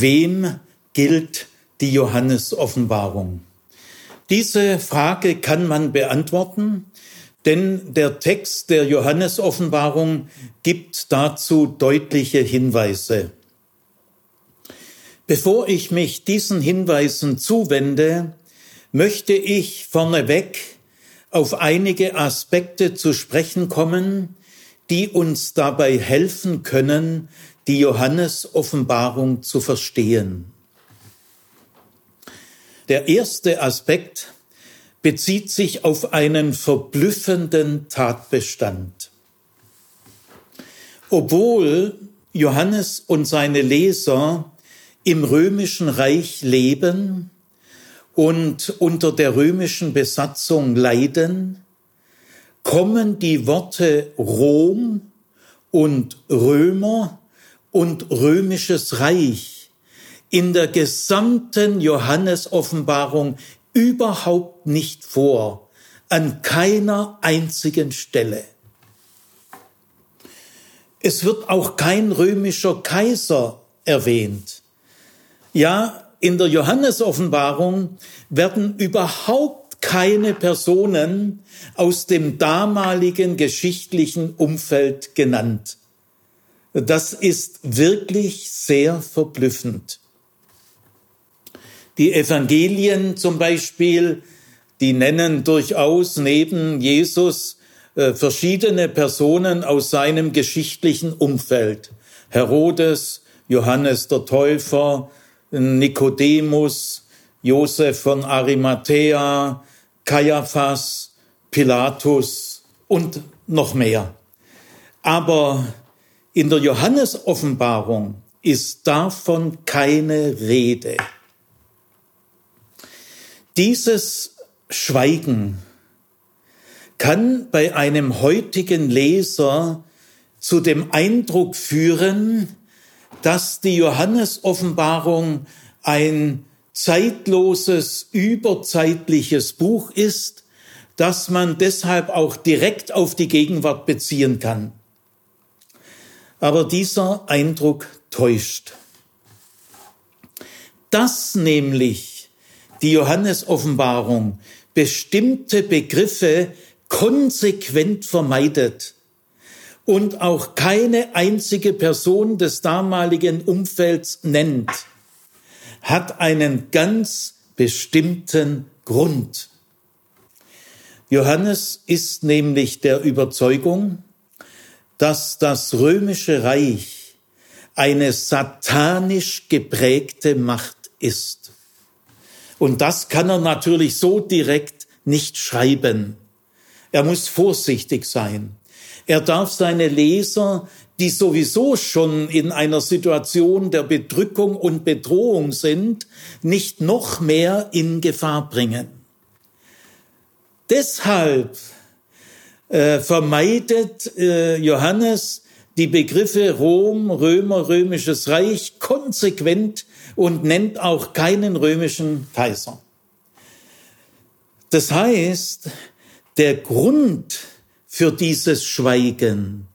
wem gilt die Johannes-Offenbarung? Diese Frage kann man beantworten, denn der Text der Johannes-Offenbarung gibt dazu deutliche Hinweise. Bevor ich mich diesen Hinweisen zuwende, möchte ich vorneweg auf einige Aspekte zu sprechen kommen, die uns dabei helfen können, die Johannes-Offenbarung zu verstehen. Der erste Aspekt bezieht sich auf einen verblüffenden Tatbestand. Obwohl Johannes und seine Leser im römischen Reich leben und unter der römischen Besatzung leiden, kommen die Worte Rom und Römer und römisches Reich in der gesamten Johannes-Offenbarung überhaupt nicht vor, an keiner einzigen Stelle. Es wird auch kein römischer Kaiser erwähnt. Ja, in der Johannes-Offenbarung werden überhaupt keine Personen aus dem damaligen geschichtlichen Umfeld genannt. Das ist wirklich sehr verblüffend. Die Evangelien zum Beispiel, die nennen durchaus neben Jesus äh, verschiedene Personen aus seinem geschichtlichen Umfeld. Herodes, Johannes der Täufer, Nikodemus, Josef von Arimathea, Kaiaphas, Pilatus und noch mehr. Aber in der Johannes-Offenbarung ist davon keine Rede. Dieses Schweigen kann bei einem heutigen Leser zu dem Eindruck führen, dass die Johannes-Offenbarung ein zeitloses, überzeitliches Buch ist, das man deshalb auch direkt auf die Gegenwart beziehen kann. Aber dieser Eindruck täuscht. Dass nämlich die Johannes-Offenbarung bestimmte Begriffe konsequent vermeidet und auch keine einzige Person des damaligen Umfelds nennt, hat einen ganz bestimmten Grund. Johannes ist nämlich der Überzeugung, dass das römische Reich eine satanisch geprägte Macht ist. Und das kann er natürlich so direkt nicht schreiben. Er muss vorsichtig sein. Er darf seine Leser, die sowieso schon in einer Situation der Bedrückung und Bedrohung sind, nicht noch mehr in Gefahr bringen. Deshalb äh, vermeidet äh, Johannes die Begriffe Rom, Römer, römisches Reich konsequent und nennt auch keinen römischen Kaiser. Das heißt, der Grund für dieses Schweigen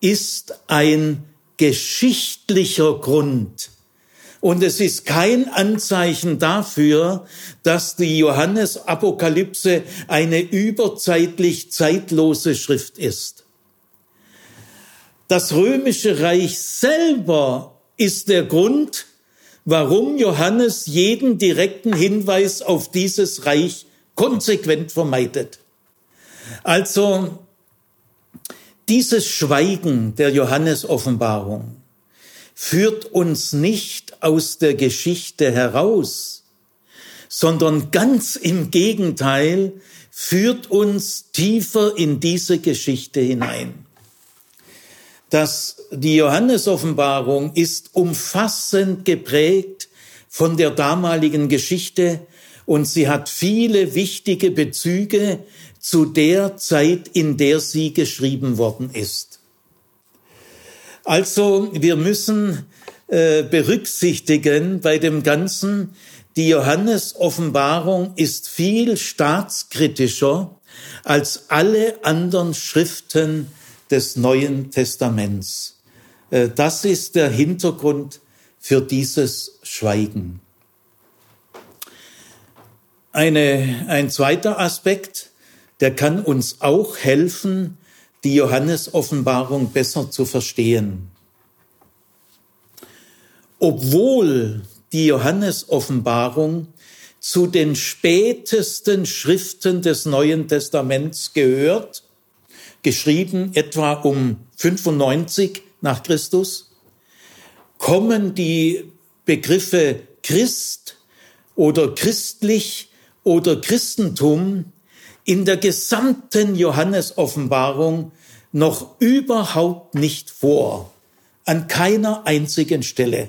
ist ein geschichtlicher Grund. Und es ist kein Anzeichen dafür, dass die Johannes-Apokalypse eine überzeitlich zeitlose Schrift ist. Das römische Reich selber ist der Grund, warum Johannes jeden direkten Hinweis auf dieses Reich konsequent vermeidet. Also dieses Schweigen der Johannes-Offenbarung führt uns nicht aus der Geschichte heraus, sondern ganz im Gegenteil führt uns tiefer in diese Geschichte hinein. Das, die Johannes-Offenbarung ist umfassend geprägt von der damaligen Geschichte und sie hat viele wichtige Bezüge zu der Zeit, in der sie geschrieben worden ist. Also wir müssen äh, berücksichtigen bei dem Ganzen, die Johannes-Offenbarung ist viel staatskritischer als alle anderen Schriften des Neuen Testaments. Äh, das ist der Hintergrund für dieses Schweigen. Eine, ein zweiter Aspekt, der kann uns auch helfen, die Johannes-Offenbarung besser zu verstehen. Obwohl die Johannes-Offenbarung zu den spätesten Schriften des Neuen Testaments gehört, geschrieben etwa um 95 nach Christus, kommen die Begriffe Christ oder christlich oder Christentum in der gesamten Johannes-Offenbarung noch überhaupt nicht vor, an keiner einzigen Stelle.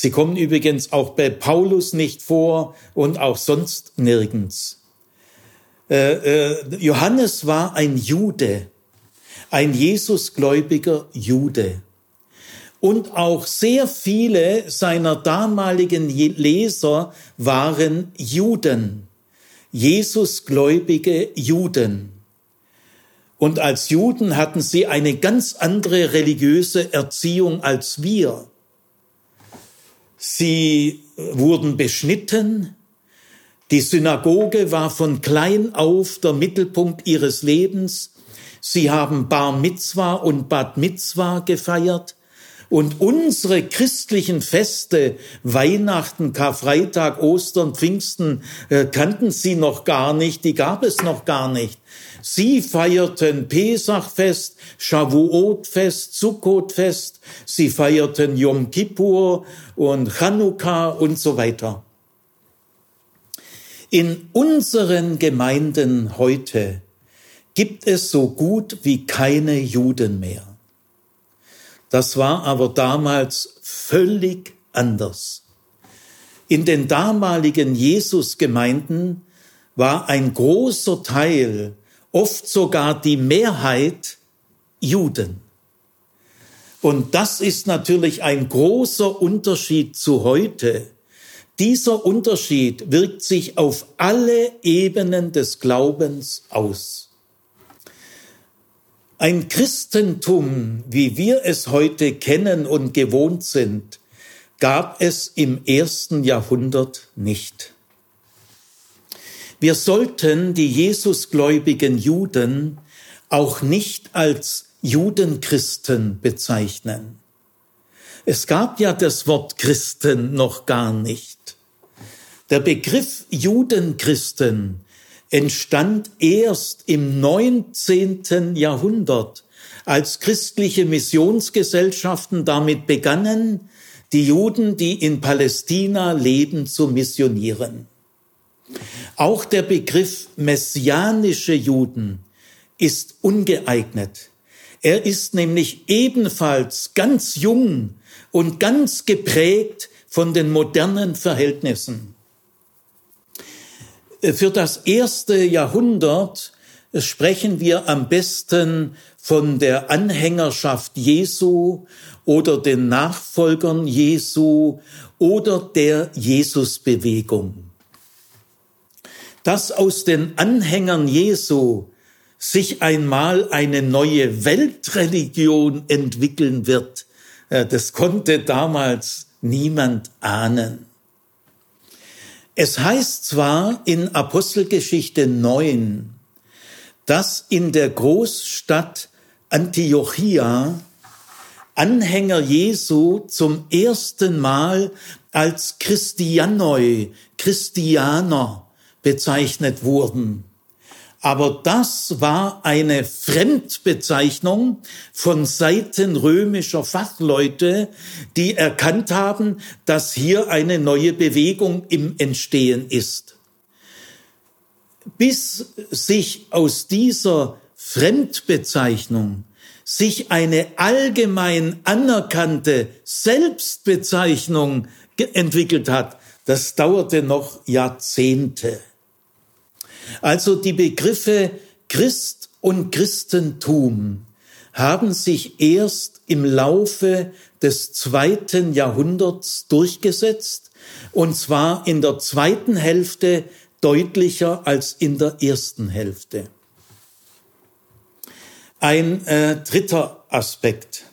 Sie kommen übrigens auch bei Paulus nicht vor und auch sonst nirgends. Äh, äh, Johannes war ein Jude, ein Jesusgläubiger Jude. Und auch sehr viele seiner damaligen Leser waren Juden, Jesusgläubige Juden. Und als Juden hatten sie eine ganz andere religiöse Erziehung als wir. Sie wurden beschnitten. Die Synagoge war von klein auf der Mittelpunkt ihres Lebens. Sie haben Bar Mitzwa und Bad Mitzwa gefeiert. Und unsere christlichen Feste, Weihnachten, Karfreitag, Ostern, Pfingsten, äh, kannten sie noch gar nicht, die gab es noch gar nicht. Sie feierten Pesachfest, Shavuotfest, Sukkotfest, sie feierten Yom Kippur und Chanukka und so weiter. In unseren Gemeinden heute gibt es so gut wie keine Juden mehr. Das war aber damals völlig anders. In den damaligen Jesusgemeinden war ein großer Teil, oft sogar die Mehrheit, Juden. Und das ist natürlich ein großer Unterschied zu heute. Dieser Unterschied wirkt sich auf alle Ebenen des Glaubens aus. Ein Christentum, wie wir es heute kennen und gewohnt sind, gab es im ersten Jahrhundert nicht. Wir sollten die Jesusgläubigen Juden auch nicht als Judenchristen bezeichnen. Es gab ja das Wort Christen noch gar nicht. Der Begriff Judenchristen entstand erst im 19. Jahrhundert, als christliche Missionsgesellschaften damit begannen, die Juden, die in Palästina leben, zu missionieren. Auch der Begriff messianische Juden ist ungeeignet. Er ist nämlich ebenfalls ganz jung und ganz geprägt von den modernen Verhältnissen. Für das erste Jahrhundert sprechen wir am besten von der Anhängerschaft Jesu oder den Nachfolgern Jesu oder der Jesusbewegung. Dass aus den Anhängern Jesu sich einmal eine neue Weltreligion entwickeln wird, äh, das konnte damals niemand ahnen. Es heißt zwar in Apostelgeschichte 9, dass in der Großstadt Antiochia Anhänger Jesu zum ersten Mal als Christianoi, Christianer bezeichnet wurden. Aber das war eine Fremdbezeichnung von Seiten römischer Fachleute, die erkannt haben, dass hier eine neue Bewegung im Entstehen ist. Bis sich aus dieser Fremdbezeichnung sich eine allgemein anerkannte Selbstbezeichnung entwickelt hat, das dauerte noch Jahrzehnte. Also die Begriffe Christ und Christentum haben sich erst im Laufe des zweiten Jahrhunderts durchgesetzt, und zwar in der zweiten Hälfte deutlicher als in der ersten Hälfte. Ein äh, dritter Aspekt.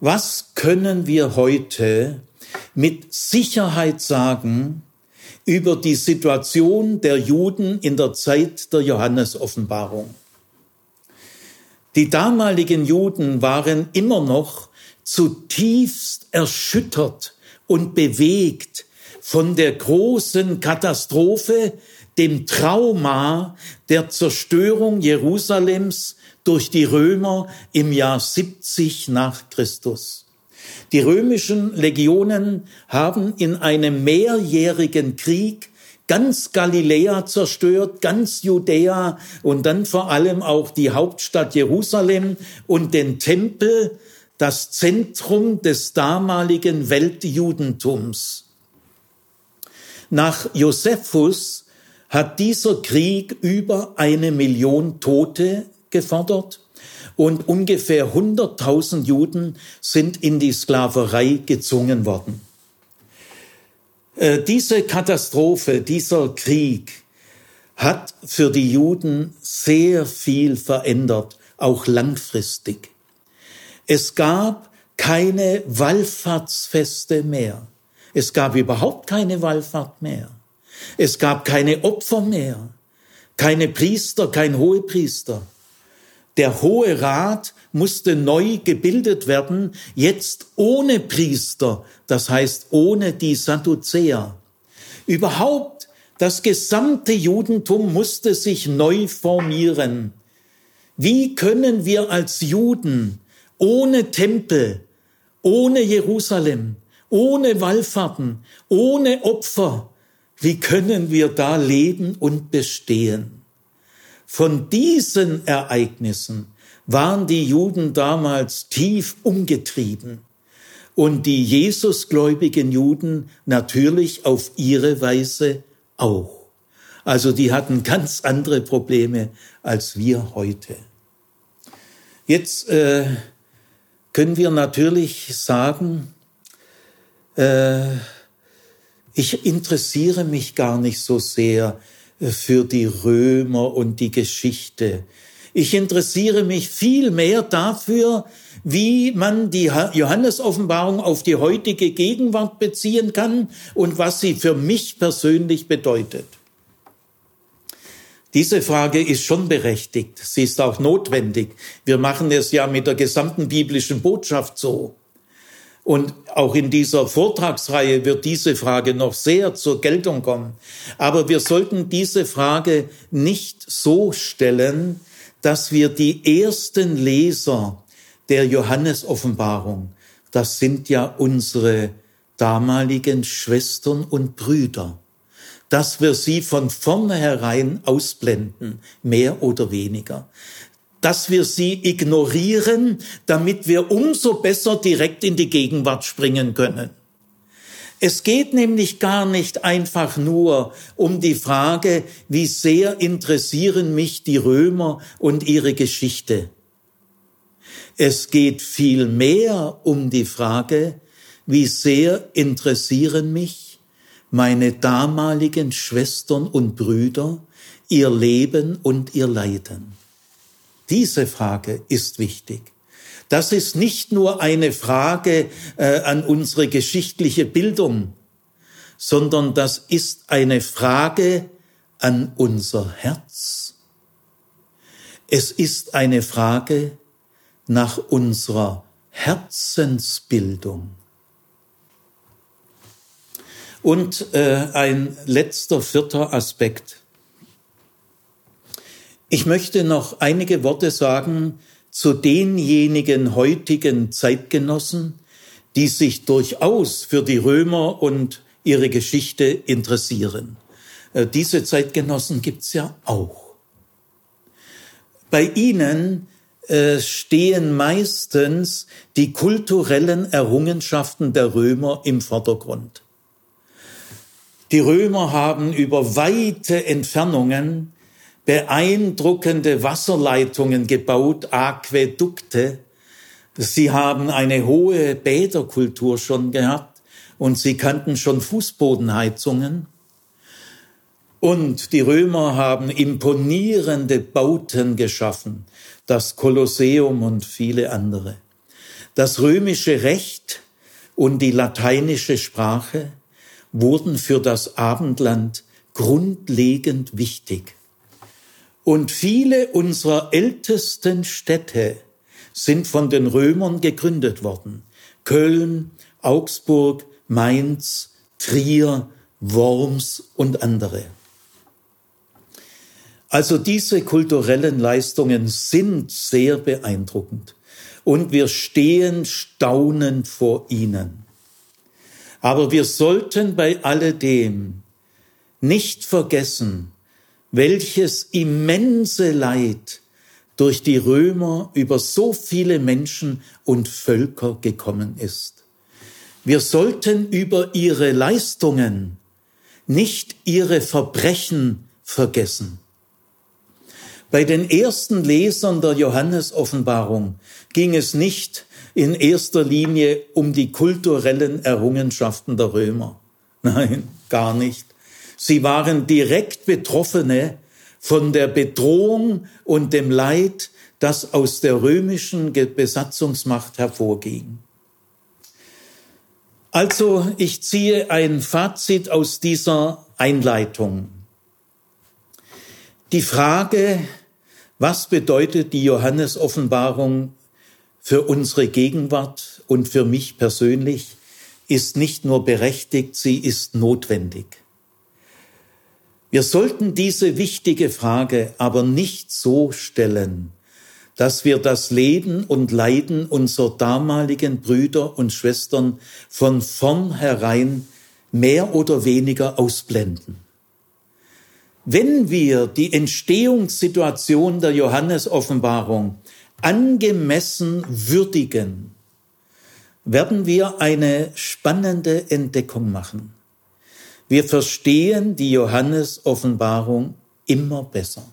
Was können wir heute mit Sicherheit sagen über die Situation der Juden in der Zeit der Johannesoffenbarung? Die damaligen Juden waren immer noch zutiefst erschüttert und bewegt von der großen Katastrophe, dem Trauma der Zerstörung Jerusalems durch die Römer im Jahr 70 nach Christus. Die römischen Legionen haben in einem mehrjährigen Krieg ganz Galiläa zerstört, ganz Judäa und dann vor allem auch die Hauptstadt Jerusalem und den Tempel, das Zentrum des damaligen Weltjudentums. Nach Josephus hat dieser Krieg über eine Million Tote gefordert und ungefähr 100.000 Juden sind in die Sklaverei gezwungen worden. Äh, diese Katastrophe, dieser Krieg hat für die Juden sehr viel verändert, auch langfristig. Es gab keine Wallfahrtsfeste mehr. Es gab überhaupt keine Wallfahrt mehr. Es gab keine Opfer mehr, keine Priester, kein Hohepriester. Der Hohe Rat musste neu gebildet werden, jetzt ohne Priester, das heißt ohne die Sadduzäer. Überhaupt das gesamte Judentum musste sich neu formieren. Wie können wir als Juden ohne Tempel, ohne Jerusalem, ohne Wallfahrten, ohne Opfer, wie können wir da leben und bestehen? Von diesen Ereignissen waren die Juden damals tief umgetrieben und die Jesusgläubigen Juden natürlich auf ihre Weise auch. Also die hatten ganz andere Probleme als wir heute. Jetzt äh, können wir natürlich sagen, äh, ich interessiere mich gar nicht so sehr für die Römer und die Geschichte. Ich interessiere mich viel mehr dafür, wie man die Johannesoffenbarung auf die heutige Gegenwart beziehen kann und was sie für mich persönlich bedeutet. Diese Frage ist schon berechtigt. Sie ist auch notwendig. Wir machen es ja mit der gesamten biblischen Botschaft so. Und auch in dieser Vortragsreihe wird diese Frage noch sehr zur Geltung kommen. Aber wir sollten diese Frage nicht so stellen, dass wir die ersten Leser der Johannesoffenbarung, das sind ja unsere damaligen Schwestern und Brüder, dass wir sie von vornherein ausblenden, mehr oder weniger dass wir sie ignorieren, damit wir umso besser direkt in die Gegenwart springen können. Es geht nämlich gar nicht einfach nur um die Frage, wie sehr interessieren mich die Römer und ihre Geschichte. Es geht viel mehr um die Frage, wie sehr interessieren mich meine damaligen Schwestern und Brüder, ihr Leben und ihr Leiden. Diese Frage ist wichtig. Das ist nicht nur eine Frage äh, an unsere geschichtliche Bildung, sondern das ist eine Frage an unser Herz. Es ist eine Frage nach unserer Herzensbildung. Und äh, ein letzter, vierter Aspekt. Ich möchte noch einige Worte sagen zu denjenigen heutigen Zeitgenossen, die sich durchaus für die Römer und ihre Geschichte interessieren. Äh, diese Zeitgenossen gibt's ja auch. Bei ihnen äh, stehen meistens die kulturellen Errungenschaften der Römer im Vordergrund. Die Römer haben über weite Entfernungen beeindruckende Wasserleitungen gebaut, Aquädukte. Sie haben eine hohe Bäderkultur schon gehabt und sie kannten schon Fußbodenheizungen. Und die Römer haben imponierende Bauten geschaffen, das Kolosseum und viele andere. Das römische Recht und die lateinische Sprache wurden für das Abendland grundlegend wichtig. Und viele unserer ältesten Städte sind von den Römern gegründet worden. Köln, Augsburg, Mainz, Trier, Worms und andere. Also diese kulturellen Leistungen sind sehr beeindruckend und wir stehen staunend vor ihnen. Aber wir sollten bei alledem nicht vergessen, welches immense Leid durch die Römer über so viele Menschen und Völker gekommen ist. Wir sollten über ihre Leistungen nicht ihre Verbrechen vergessen. Bei den ersten Lesern der Johannesoffenbarung ging es nicht in erster Linie um die kulturellen Errungenschaften der Römer. Nein, gar nicht. Sie waren direkt Betroffene von der Bedrohung und dem Leid, das aus der römischen Besatzungsmacht hervorging. Also ich ziehe ein Fazit aus dieser Einleitung. Die Frage, was bedeutet die Johannes-Offenbarung für unsere Gegenwart und für mich persönlich? Ist nicht nur berechtigt, sie ist notwendig. Wir sollten diese wichtige Frage aber nicht so stellen, dass wir das Leben und Leiden unserer damaligen Brüder und Schwestern von vornherein mehr oder weniger ausblenden. Wenn wir die Entstehungssituation der Johannesoffenbarung angemessen würdigen, werden wir eine spannende Entdeckung machen. Wir verstehen die Johannesoffenbarung immer besser.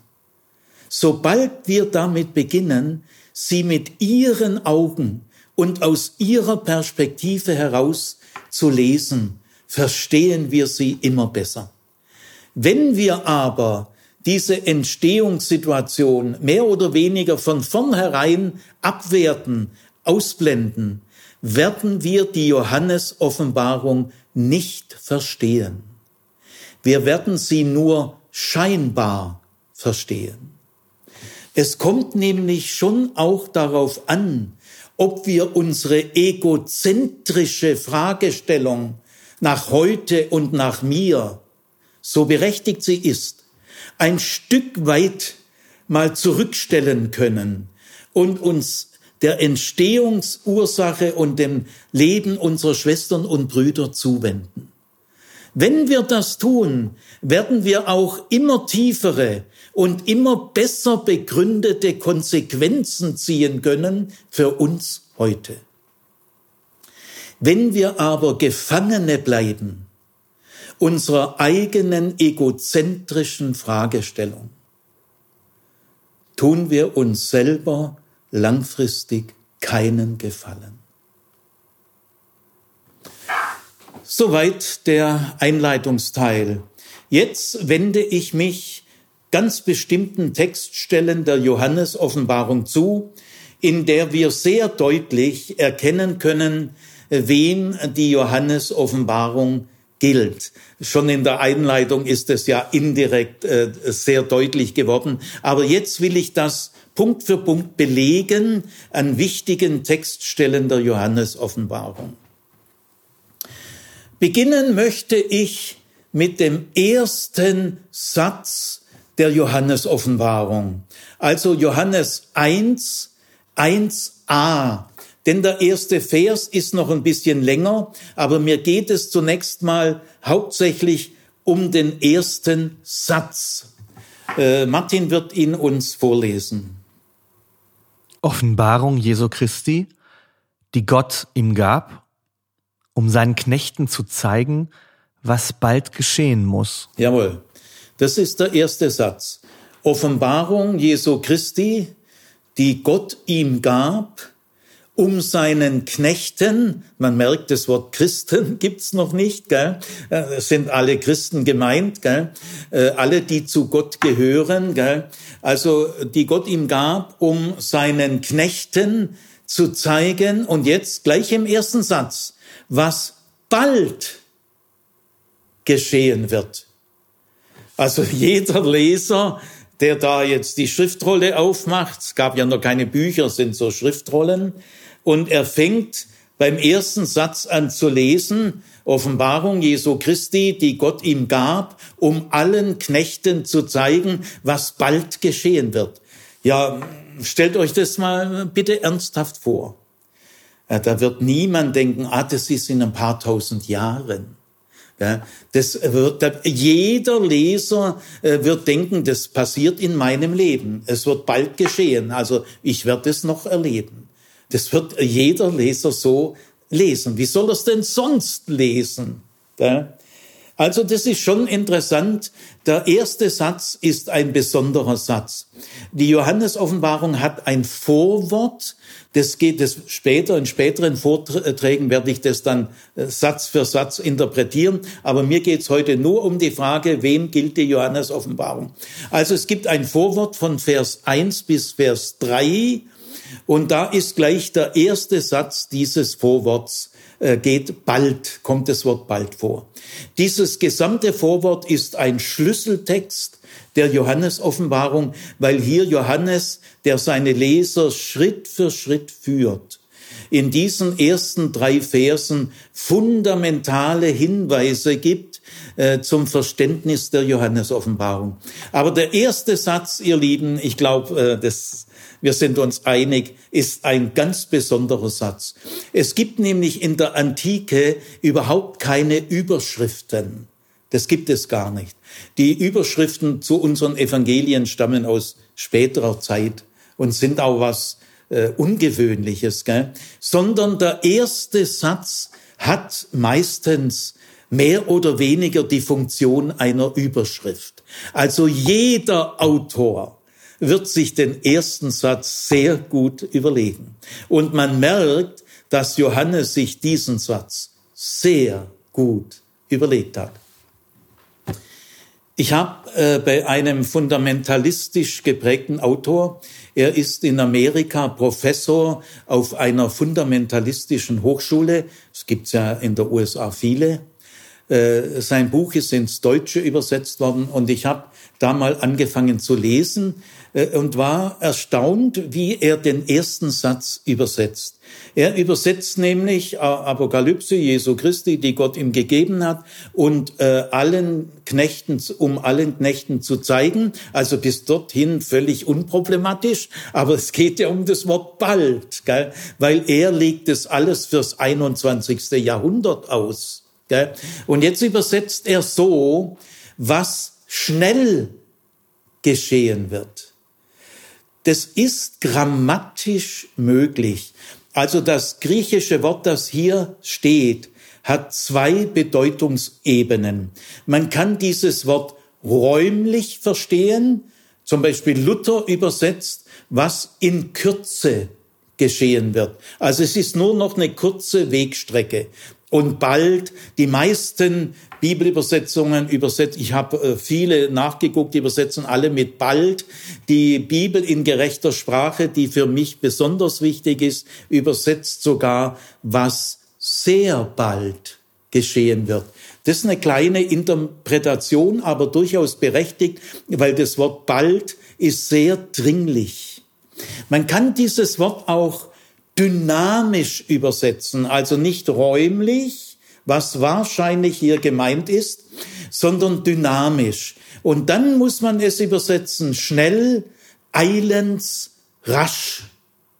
Sobald wir damit beginnen, sie mit ihren Augen und aus ihrer Perspektive heraus zu lesen, verstehen wir sie immer besser. Wenn wir aber diese Entstehungssituation mehr oder weniger von vornherein abwerten, ausblenden, werden wir die Johannes-Offenbarung nicht verstehen. Wir werden sie nur scheinbar verstehen. Es kommt nämlich schon auch darauf an, ob wir unsere egozentrische Fragestellung nach heute und nach mir so berechtigt sie ist, ein Stück weit mal zurückstellen können und uns der Entstehungsursache und dem Leben unserer Schwestern und Brüder zuwenden. Wenn wir das tun, werden wir auch immer tiefere und immer besser begründete Konsequenzen ziehen können für uns heute. Wenn wir aber Gefangene bleiben unserer eigenen egozentrischen Fragestellung tun wir uns selber langfristig keinen Gefallen. Soweit der Einleitungsteil. Jetzt wende ich mich ganz bestimmten Textstellen der Johannes-Offenbarung zu, in der wir sehr deutlich erkennen können, wem die Johannes-Offenbarung gilt. Schon in der Einleitung ist es ja indirekt äh, sehr deutlich geworden. Aber jetzt will ich das Punkt für Punkt belegen an wichtigen Textstellen der Johannes-Offenbarung. Beginnen möchte ich mit dem ersten Satz der Johannes-Offenbarung. Also Johannes 1, 1a. Denn der erste Vers ist noch ein bisschen länger, aber mir geht es zunächst mal hauptsächlich um den ersten Satz. Äh, Martin wird ihn uns vorlesen. Offenbarung Jesu Christi, die Gott ihm gab, um seinen Knechten zu zeigen, was bald geschehen muss. Jawohl, das ist der erste Satz. Offenbarung Jesu Christi, die Gott ihm gab, um seinen Knechten, man merkt, das Wort Christen gibt's noch nicht, gell? Es sind alle Christen gemeint, gell? Äh, alle, die zu Gott gehören, gell? also die Gott ihm gab, um seinen Knechten zu zeigen, und jetzt gleich im ersten Satz, was bald geschehen wird. Also jeder Leser, der da jetzt die Schriftrolle aufmacht, es gab ja noch keine Bücher, sind so Schriftrollen, und er fängt beim ersten Satz an zu lesen, Offenbarung Jesu Christi, die Gott ihm gab, um allen Knechten zu zeigen, was bald geschehen wird. Ja, stellt euch das mal bitte ernsthaft vor. Da wird niemand denken, ah, das ist in ein paar tausend Jahren. Das wird, jeder Leser äh, wird denken, das passiert in meinem Leben. Es wird bald geschehen. Also ich werde es noch erleben. Das wird jeder Leser so lesen. Wie soll er es denn sonst lesen? Also das ist schon interessant. Der erste Satz ist ein besonderer Satz. Die Johannes-Offenbarung hat ein Vorwort. Das geht es später, in späteren Vorträgen werde ich das dann äh, Satz für Satz interpretieren. Aber mir geht es heute nur um die Frage, wem gilt die Johannes-Offenbarung? Also es gibt ein Vorwort von Vers 1 bis Vers 3 und da ist gleich der erste Satz dieses Vorworts äh, geht bald, kommt das Wort bald vor. Dieses gesamte Vorwort ist ein Schlüsseltext der Johannes-Offenbarung, weil hier Johannes, der seine Leser Schritt für Schritt führt, in diesen ersten drei Versen fundamentale Hinweise gibt äh, zum Verständnis der Johannes-Offenbarung. Aber der erste Satz, ihr Lieben, ich glaube, äh, das wir sind uns einig, ist ein ganz besonderer Satz. Es gibt nämlich in der Antike überhaupt keine Überschriften. Das gibt es gar nicht. Die Überschriften zu unseren Evangelien stammen aus späterer Zeit und sind auch was äh, Ungewöhnliches, gell? sondern der erste Satz hat meistens mehr oder weniger die Funktion einer Überschrift. Also jeder Autor wird sich den ersten Satz sehr gut überlegen. Und man merkt, dass Johannes sich diesen Satz sehr gut überlegt hat. Ich habe äh, bei einem fundamentalistisch geprägten Autor, er ist in Amerika Professor auf einer fundamentalistischen Hochschule, es gibt ja in der USA viele, äh, sein Buch ist ins Deutsche übersetzt worden und ich habe da mal angefangen zu lesen und war erstaunt, wie er den ersten Satz übersetzt. Er übersetzt nämlich äh, Apokalypse Jesu Christi, die Gott ihm gegeben hat, und äh, allen Knechten, um allen Knechten zu zeigen. Also bis dorthin völlig unproblematisch, aber es geht ja um das Wort bald, gell? weil er legt es alles fürs 21. Jahrhundert aus. Gell? Und jetzt übersetzt er so, was schnell geschehen wird. Das ist grammatisch möglich. Also das griechische Wort, das hier steht, hat zwei Bedeutungsebenen. Man kann dieses Wort räumlich verstehen, zum Beispiel Luther übersetzt, was in Kürze geschehen wird. Also es ist nur noch eine kurze Wegstrecke. Und bald, die meisten Bibelübersetzungen übersetzt, ich habe äh, viele nachgeguckt, die übersetzen alle mit bald. Die Bibel in gerechter Sprache, die für mich besonders wichtig ist, übersetzt sogar, was sehr bald geschehen wird. Das ist eine kleine Interpretation, aber durchaus berechtigt, weil das Wort bald ist sehr dringlich. Man kann dieses Wort auch dynamisch übersetzen, also nicht räumlich, was wahrscheinlich hier gemeint ist, sondern dynamisch. Und dann muss man es übersetzen, schnell, eilends, rasch.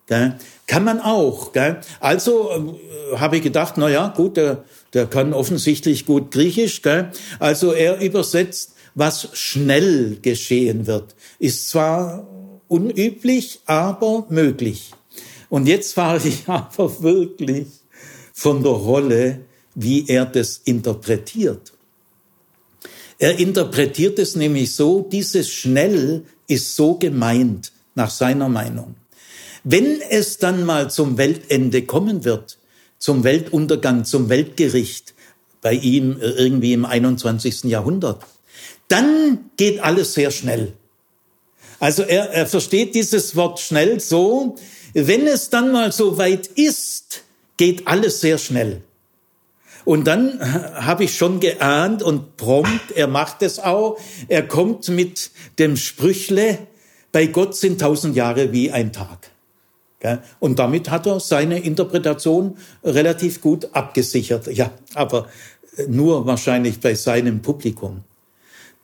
Gell? Kann man auch. Gell? Also äh, habe ich gedacht, na ja, gut, der, der kann offensichtlich gut Griechisch. Gell? Also er übersetzt, was schnell geschehen wird. Ist zwar unüblich, aber möglich. Und jetzt war ich aber wirklich von der Rolle, wie er das interpretiert. Er interpretiert es nämlich so, dieses schnell ist so gemeint, nach seiner Meinung. Wenn es dann mal zum Weltende kommen wird, zum Weltuntergang, zum Weltgericht, bei ihm irgendwie im 21. Jahrhundert, dann geht alles sehr schnell. Also er, er versteht dieses Wort schnell so, wenn es dann mal so weit ist, geht alles sehr schnell. Und dann habe ich schon geahnt und prompt, er macht es auch, er kommt mit dem Sprüchle, bei Gott sind tausend Jahre wie ein Tag. Und damit hat er seine Interpretation relativ gut abgesichert. Ja, aber nur wahrscheinlich bei seinem Publikum.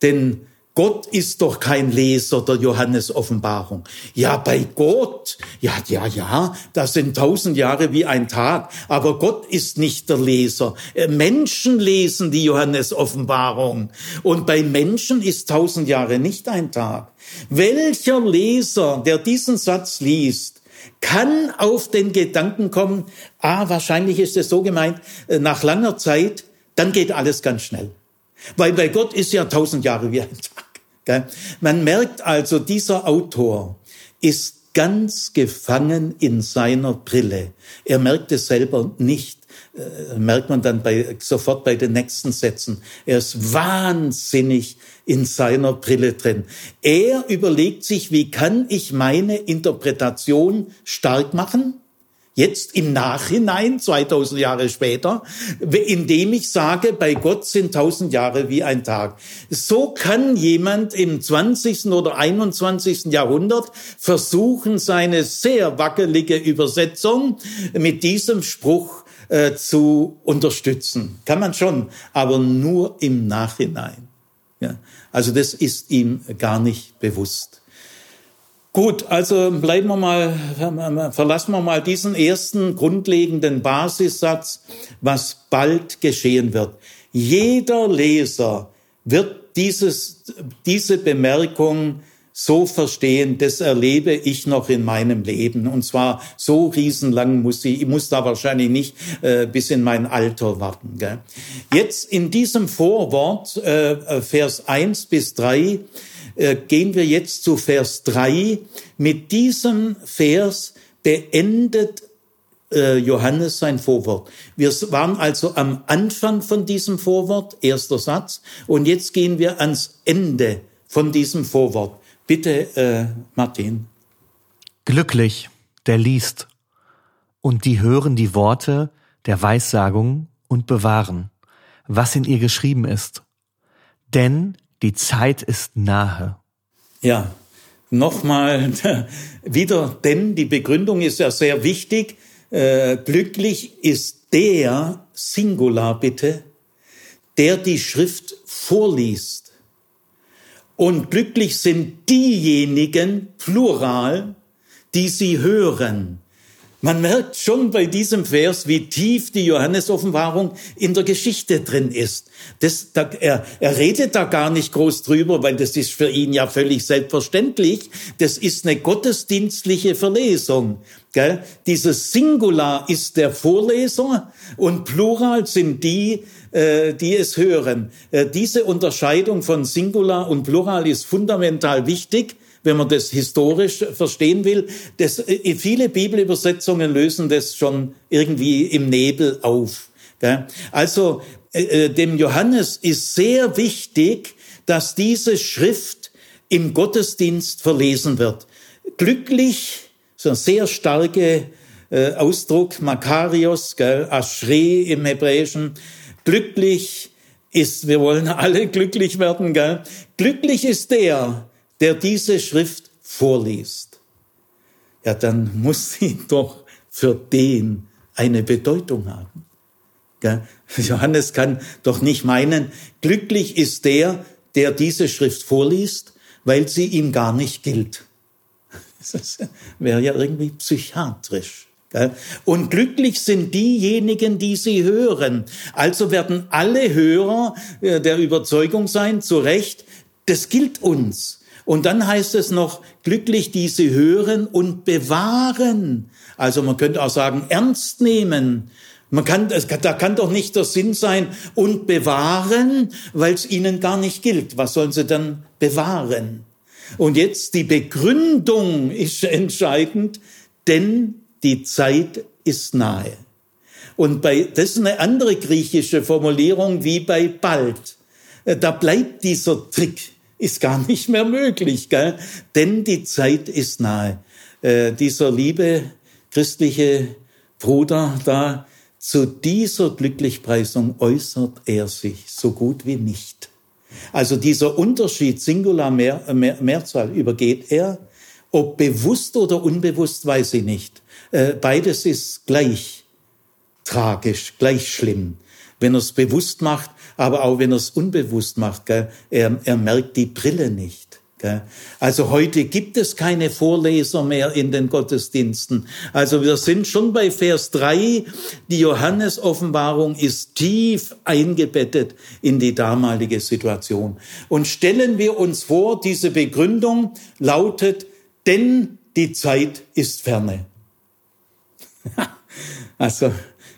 Denn Gott ist doch kein Leser der Johannes Offenbarung. Ja, bei Gott, ja, ja, ja, das sind tausend Jahre wie ein Tag, aber Gott ist nicht der Leser. Äh, Menschen lesen die Johannes Offenbarung und bei Menschen ist tausend Jahre nicht ein Tag. Welcher Leser, der diesen Satz liest, kann auf den Gedanken kommen, ah, wahrscheinlich ist es so gemeint, äh, nach langer Zeit, dann geht alles ganz schnell. Weil bei Gott ist ja tausend Jahre wie ein Tag. Man merkt also, dieser Autor ist ganz gefangen in seiner Brille. Er merkt es selber nicht, äh, merkt man dann bei, sofort bei den nächsten Sätzen. Er ist wahnsinnig in seiner Brille drin. Er überlegt sich, wie kann ich meine Interpretation stark machen? Jetzt im Nachhinein, 2000 Jahre später, indem ich sage, bei Gott sind 1000 Jahre wie ein Tag. So kann jemand im 20. oder 21. Jahrhundert versuchen, seine sehr wackelige Übersetzung mit diesem Spruch äh, zu unterstützen. Kann man schon, aber nur im Nachhinein. Ja. Also das ist ihm gar nicht bewusst. Gut, also bleiben wir mal, verlassen wir mal diesen ersten grundlegenden Basissatz, was bald geschehen wird. Jeder Leser wird dieses, diese Bemerkung so verstehen, das erlebe ich noch in meinem Leben. Und zwar so riesenlang muss ich, ich muss da wahrscheinlich nicht äh, bis in mein Alter warten. Gell? Jetzt in diesem Vorwort, äh, Vers 1 bis 3, äh, gehen wir jetzt zu Vers 3. Mit diesem Vers beendet äh, Johannes sein Vorwort. Wir waren also am Anfang von diesem Vorwort, erster Satz, und jetzt gehen wir ans Ende von diesem Vorwort. Bitte, äh, Martin. Glücklich, der liest, und die hören die Worte der Weissagung und bewahren, was in ihr geschrieben ist. Denn die Zeit ist nahe. Ja, nochmal wieder, denn die Begründung ist ja sehr wichtig. Äh, glücklich ist der, Singular bitte, der die Schrift vorliest. Und glücklich sind diejenigen, plural, die sie hören. Man merkt schon bei diesem Vers, wie tief die Johannes-Offenbarung in der Geschichte drin ist. Das, da, er, er redet da gar nicht groß drüber, weil das ist für ihn ja völlig selbstverständlich. Das ist eine gottesdienstliche Verlesung. Gell? Dieses Singular ist der Vorleser und Plural sind die, äh, die es hören. Äh, diese Unterscheidung von Singular und Plural ist fundamental wichtig wenn man das historisch verstehen will. Das, äh, viele Bibelübersetzungen lösen das schon irgendwie im Nebel auf. Also äh, äh, dem Johannes ist sehr wichtig, dass diese Schrift im Gottesdienst verlesen wird. Glücklich, so ein sehr starker Ausdruck, Makarios, gell, Aschre im Hebräischen. Glücklich ist, wir wollen alle glücklich werden, gell? Glücklich ist der, der diese Schrift vorliest, ja, dann muss sie doch für den eine Bedeutung haben. Johannes kann doch nicht meinen, glücklich ist der, der diese Schrift vorliest, weil sie ihm gar nicht gilt. Das wäre ja irgendwie psychiatrisch. Und glücklich sind diejenigen, die sie hören. Also werden alle Hörer äh, der Überzeugung sein, zu Recht, das gilt uns. Und dann heißt es noch, glücklich die sie hören und bewahren. Also man könnte auch sagen, ernst nehmen. Man kann, da kann doch nicht der Sinn sein und bewahren, weil es ihnen gar nicht gilt. Was sollen sie dann bewahren? Und jetzt die Begründung ist entscheidend, denn die Zeit ist nahe. Und bei, das ist eine andere griechische Formulierung wie bei bald. Da bleibt dieser Trick ist gar nicht mehr möglich, gell? denn die Zeit ist nahe. äh, dieser liebe christliche Bruder da, zu dieser Glücklichpreisung äußert er sich so gut wie nicht. Also dieser Unterschied Singular Mehr, Mehr, Mehrzahl übergeht er, ob bewusst oder unbewusst, weiß ich nicht. Äh, beides ist gleich tragisch, gleich schlimm. Wenn er es bewusst macht, aber auch wenn er es unbewusst macht, gell, er, er merkt die Brille nicht. Gell. Also heute gibt es keine Vorleser mehr in den Gottesdiensten. Also wir sind schon bei Vers 3. Die Johannes-Offenbarung ist tief eingebettet in die damalige Situation. Und stellen wir uns vor, diese Begründung lautet, denn die Zeit ist ferne. also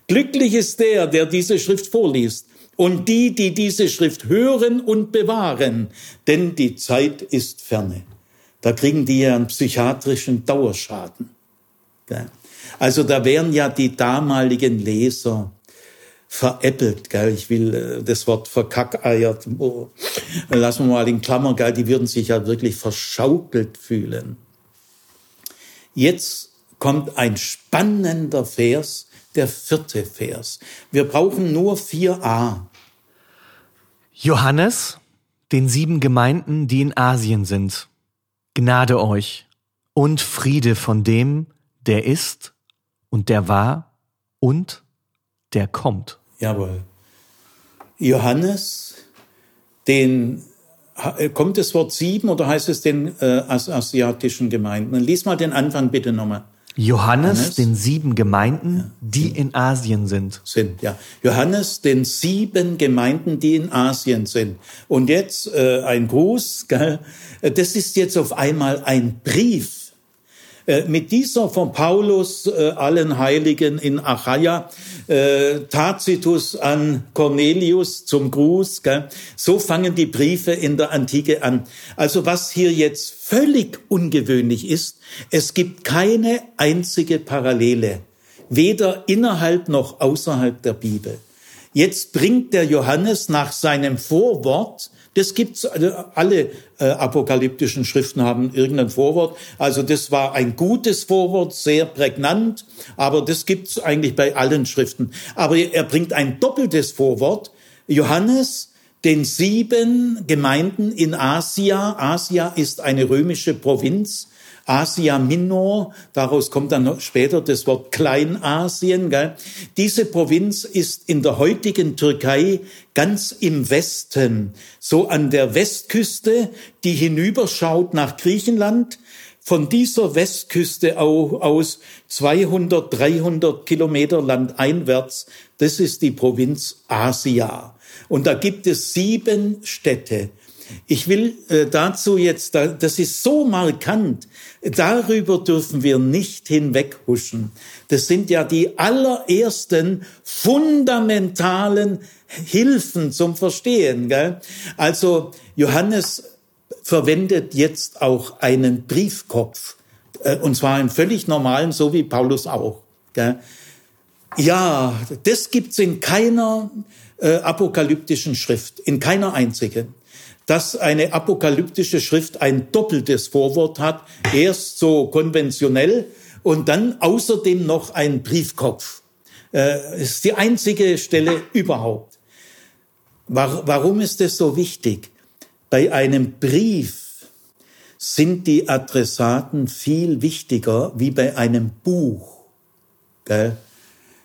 glücklich ist der, der diese Schrift vorliest und die, die diese Schrift hören und bewahren, denn die Zeit ist ferne. Da kriegen die ja einen psychiatrischen Dauerschaden. Also da wären ja die damaligen Leser veräppelt, gell? Ich will äh, das Wort verkackeiert, oh, lassen wir mal in Klammern, gell? Die würden sich ja wirklich verschaukelt fühlen. Jetzt kommt ein spannender Vers, der vierte Vers. Wir brauchen nur 4a. Johannes, den sieben Gemeinden, die in Asien sind. Gnade euch und Friede von dem, der ist und der war und der kommt. Jawohl. Johannes, den kommt das Wort sieben oder heißt es den äh, asiatischen Gemeinden? Lies mal den Anfang bitte nochmal. Johannes, Johannes, den sieben Gemeinden, die in Asien sind. Sind, ja. Johannes, den sieben Gemeinden, die in Asien sind. Und jetzt äh, ein Gruß, gell? das ist jetzt auf einmal ein Brief mit dieser von Paulus äh, allen Heiligen in Achaia, äh, Tacitus an Cornelius zum Gruß, gell? so fangen die Briefe in der Antike an. Also was hier jetzt völlig ungewöhnlich ist, es gibt keine einzige Parallele, weder innerhalb noch außerhalb der Bibel. Jetzt bringt der Johannes nach seinem Vorwort das gibt's, also alle äh, apokalyptischen Schriften haben irgendein Vorwort. Also das war ein gutes Vorwort, sehr prägnant, aber das gibt's eigentlich bei allen Schriften. Aber er bringt ein doppeltes Vorwort. Johannes, den sieben Gemeinden in Asia. Asia ist eine römische Provinz Asia Minor, daraus kommt dann später das Wort Kleinasien. Gell? Diese Provinz ist in der heutigen Türkei ganz im Westen, so an der Westküste, die hinüberschaut nach Griechenland. Von dieser Westküste aus 200, 300 Kilometer landeinwärts, das ist die Provinz Asia. Und da gibt es sieben Städte. Ich will äh, dazu jetzt, das ist so markant, darüber dürfen wir nicht hinweghuschen. Das sind ja die allerersten fundamentalen Hilfen zum Verstehen. Gell? Also Johannes verwendet jetzt auch einen Briefkopf, äh, und zwar einen völlig normalen, so wie Paulus auch. Gell? Ja, das gibt's in keiner äh, apokalyptischen Schrift, in keiner einzigen dass eine apokalyptische Schrift ein doppeltes Vorwort hat, erst so konventionell und dann außerdem noch ein Briefkopf. Äh, ist die einzige Stelle überhaupt. Warum ist es so wichtig? Bei einem Brief sind die Adressaten viel wichtiger wie bei einem Buch. Gell?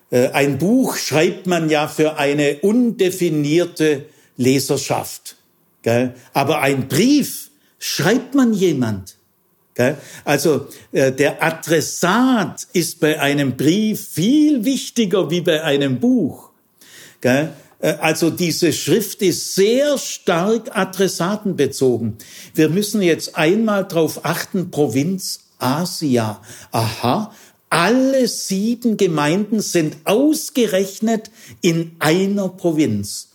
Äh, ein Buch schreibt man ja für eine undefinierte Leserschaft. Gell? Aber ein Brief schreibt man jemand. Gell? Also äh, der Adressat ist bei einem Brief viel wichtiger wie bei einem Buch. Gell? Äh, also diese Schrift ist sehr stark adressatenbezogen. Wir müssen jetzt einmal darauf achten, Provinz Asia. Aha, alle sieben Gemeinden sind ausgerechnet in einer Provinz.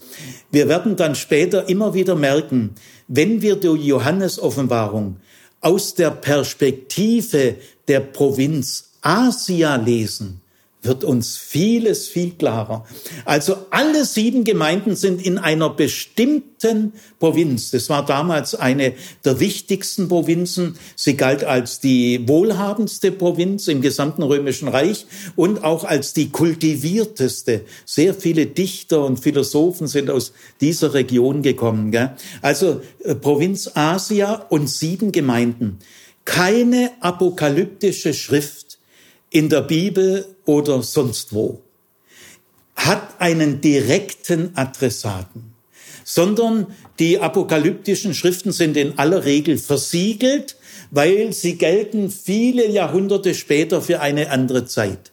Wir werden dann später immer wieder merken, wenn wir die Johannes-Offenbarung aus der Perspektive der Provinz Asia lesen, wird uns vieles viel klarer. Also alle sieben Gemeinden sind in einer bestimmten Provinz. Das war damals eine der wichtigsten Provinzen. Sie galt als die wohlhabendste Provinz im gesamten römischen Reich und auch als die kultivierteste. Sehr viele Dichter und Philosophen sind aus dieser Region gekommen. Gell? Also äh, Provinz Asia und sieben Gemeinden. Keine apokalyptische Schrift in der Bibel oder sonst wo, hat einen direkten Adressaten, sondern die apokalyptischen Schriften sind in aller Regel versiegelt, weil sie gelten viele Jahrhunderte später für eine andere Zeit.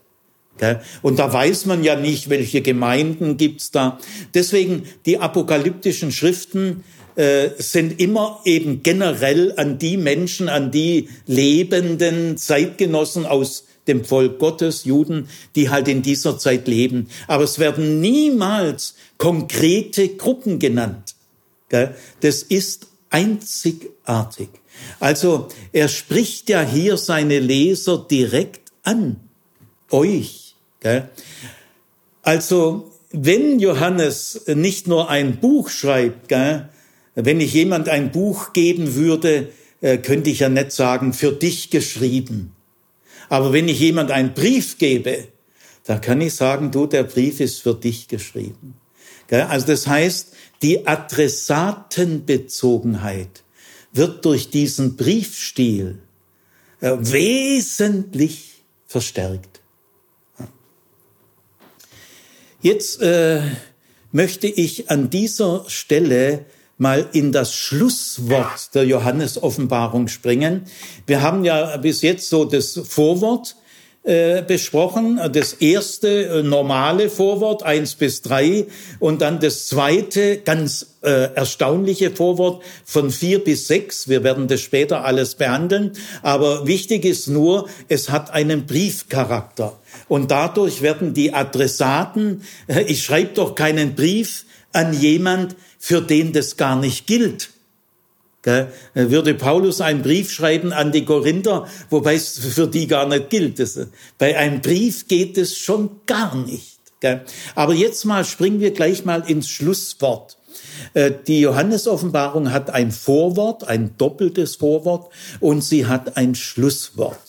Und da weiß man ja nicht, welche Gemeinden gibt's da. Deswegen die apokalyptischen Schriften äh, sind immer eben generell an die Menschen, an die lebenden Zeitgenossen aus dem Volk Gottes, Juden, die halt in dieser Zeit leben. Aber es werden niemals konkrete Gruppen genannt. Das ist einzigartig. Also er spricht ja hier seine Leser direkt an. Euch. Also wenn Johannes nicht nur ein Buch schreibt, wenn ich jemand ein Buch geben würde, äh, könnte ich ja nicht sagen, für dich geschrieben. Aber wenn ich jemand einen Brief gebe, da kann ich sagen, du, der Brief ist für dich geschrieben. Also das heißt, die Adressatenbezogenheit wird durch diesen Briefstil äh, wesentlich verstärkt. Jetzt äh, möchte ich an dieser Stelle mal in das Schlusswort der Johannes-Offenbarung springen. Wir haben ja bis jetzt so das Vorwort äh, besprochen, das erste äh, normale Vorwort eins bis drei und dann das zweite ganz äh, erstaunliche Vorwort von vier bis sechs. Wir werden das später alles behandeln, aber wichtig ist nur, es hat einen Briefcharakter und dadurch werden die Adressaten, äh, ich schreibe doch keinen Brief an jemand, für den das gar nicht gilt. Würde Paulus einen Brief schreiben an die Korinther, wobei es für die gar nicht gilt. Bei einem Brief geht es schon gar nicht. Aber jetzt mal springen wir gleich mal ins Schlusswort. Äh, die Johannes-Offenbarung hat ein Vorwort, ein doppeltes Vorwort und sie hat ein Schlusswort.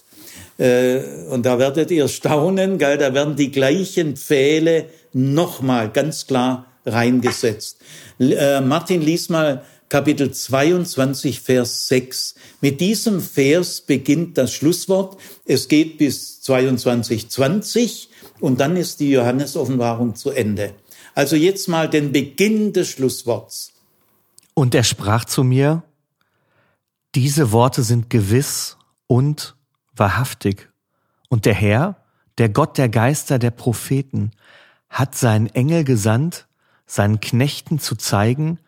Äh, und da werdet ihr staunen, da werden die gleichen Pfähle nochmal ganz klar reingesetzt. Äh, Martin lies mal Kapitel 22, Vers 6. Mit diesem Vers beginnt das Schlusswort. Es geht bis 22, 20 und dann ist die Johannes-Offenbarung zu Ende. Also jetzt mal den Beginn des Schlussworts. Und er sprach zu mir, diese Worte sind gewiss und wahrhaftig. Und der Herr, der Gott der Geister der Propheten, hat seinen Engel gesandt, seinen Knechten zu zeigen,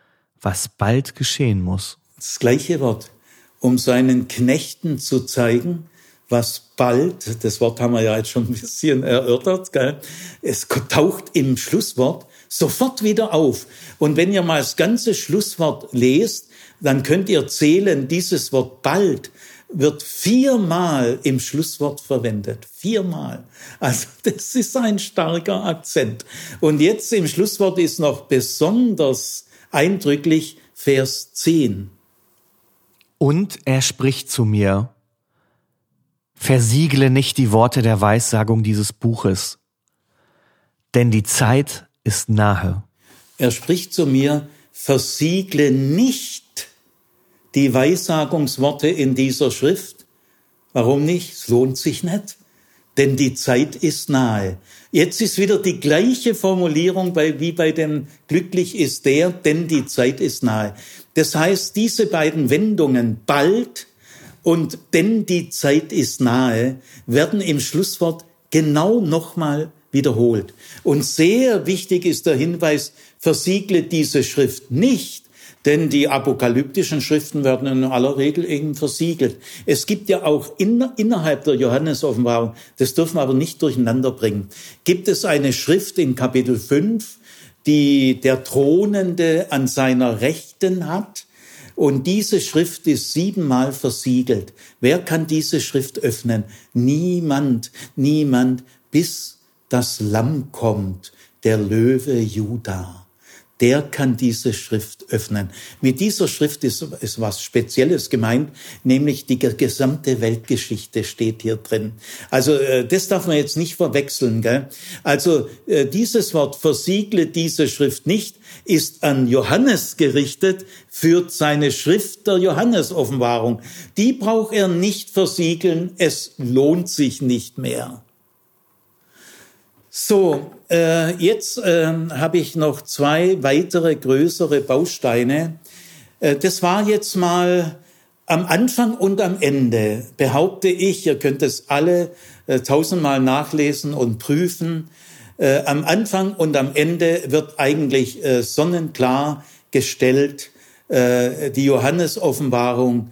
was bald geschehen muss. Das gleiche Wort, um seinen Knechten zu zeigen, was bald, das Wort haben wir ja jetzt schon ein bisschen erörtert, gell? es taucht im Schlusswort sofort wieder auf. Und wenn ihr mal das ganze Schlusswort lest, dann könnt ihr zählen, dieses Wort bald wird viermal im Schlusswort verwendet. Viermal. Also das ist ein starker Akzent. Und jetzt im Schlusswort ist noch besonders eindrücklich Vers 10. Und er spricht zu mir, versiegle nicht die Worte der Weissagung dieses Buches, denn die Zeit ist nahe. Er spricht zu mir, versiegle nicht die Weissagungsworte in dieser Schrift. Warum nicht? Es lohnt sich nicht, denn die Zeit ist nahe. Jetzt ist wieder die gleiche Formulierung bei, wie bei dem Glücklich ist der, denn die Zeit ist nahe. Das heißt, diese beiden Wendungen bald und denn die Zeit ist nahe werden im Schlusswort genau nochmal wiederholt. Und sehr wichtig ist der Hinweis, versiegle diese Schrift nicht, denn die apokalyptischen Schriften werden in aller Regel eben versiegelt. Es gibt ja auch in, innerhalb der Johannes-Offenbarung, das dürfen wir aber nicht durcheinander bringen, gibt es eine Schrift in Kapitel 5, die der Thronende an seiner Rechten hat. Und diese Schrift ist siebenmal versiegelt. Wer kann diese Schrift öffnen? Niemand, niemand, bis das Lamm kommt, der Löwe Juda der kann diese Schrift öffnen. Mit dieser Schrift ist, ist was Spezielles gemeint, nämlich die gesamte Weltgeschichte steht hier drin. Also äh, das darf man jetzt nicht verwechseln. Gell? Also äh, dieses Wort versiegle diese Schrift nicht ist an Johannes gerichtet, führt seine Schrift der Johannes-Offenbarung. Die braucht er nicht versiegeln, es lohnt sich nicht mehr. So, äh, jetzt äh, habe ich noch zwei weitere größere Bausteine. Äh, das war jetzt mal am Anfang und am Ende, behaupte ich, ihr könnt es alle äh, tausendmal nachlesen und prüfen. Äh, am Anfang und am Ende wird eigentlich äh, sonnenklar gestellt, die Johannes-Offenbarung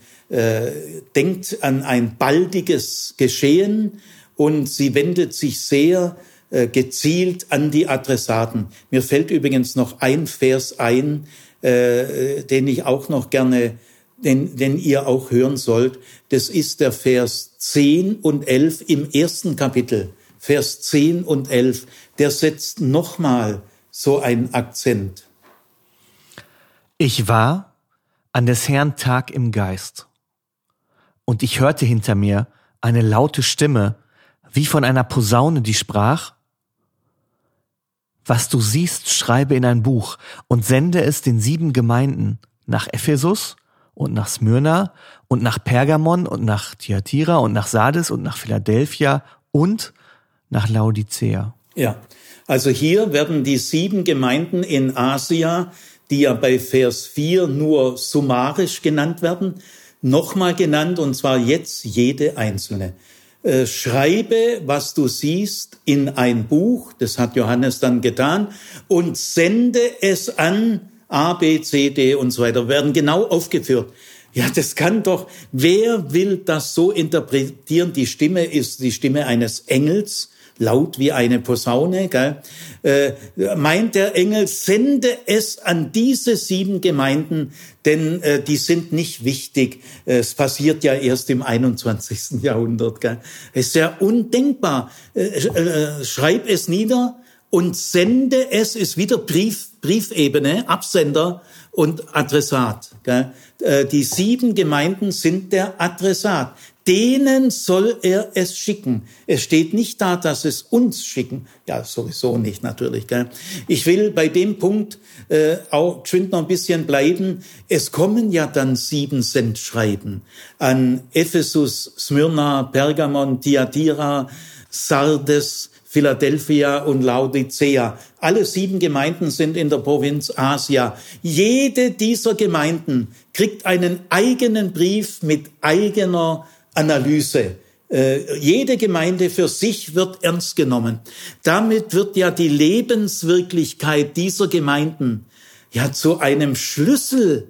denkt an ein baldiges Geschehen und sie wendet sich sehr gezielt an die Adressaten. Mir fällt übrigens noch ein Vers ein, äh, den ich auch noch gerne, den, den ihr auch hören sollt. Das ist der Vers 10 und 11 im ersten Kapitel. Vers 10 und 11. Der setzt nochmal so einen Akzent. Ich war an des Herrn Tag im Geist. Und ich hörte hinter mir eine laute Stimme, wie von einer Posaune, die sprach, was du siehst, schreibe in ein Buch und sende es den sieben Gemeinden nach Ephesus und nach Smyrna und nach Pergamon und nach Thyatira und nach Sardes und nach Philadelphia und nach Laodicea. Ja, also hier werden die sieben Gemeinden in Asia, die ja bei Vers 4 nur summarisch genannt werden, nochmal genannt und zwar jetzt jede einzelne. Äh, schreibe, was du siehst, in ein Buch, das hat Johannes dann getan, und sende es an A, B, C, D und so weiter, werden genau aufgeführt. Ja, das kann doch, wer will das so interpretieren? Die Stimme ist die Stimme eines Engels, laut wie eine Posaune, gell? Äh, meint der Engel, sende es an diese sieben Gemeinden, denn äh, die sind nicht wichtig. Es passiert ja erst im 21. Jahrhundert. Gell? Es ist ja undenkbar. Äh, äh, schreib es nieder und sende es, ist wieder Brief, Briefebene, Absender und Adressat. Gell? Äh, die sieben Gemeinden sind der Adressat denen soll er es schicken. Es steht nicht da, dass es uns schicken. Ja, sowieso nicht natürlich. Gell? Ich will bei dem Punkt äh, auch geschwind noch ein bisschen bleiben. Es kommen ja dann sieben Sendschreiben an Ephesus, Smyrna, Pergamon, Thyatira, Sardes, Philadelphia und Laodicea. Alle sieben Gemeinden sind in der Provinz Asia. Jede dieser Gemeinden kriegt einen eigenen Brief mit eigener Analyse. Äh, jede Gemeinde für sich wird ernst genommen. Damit wird ja die Lebenswirklichkeit dieser Gemeinden ja zu einem Schlüssel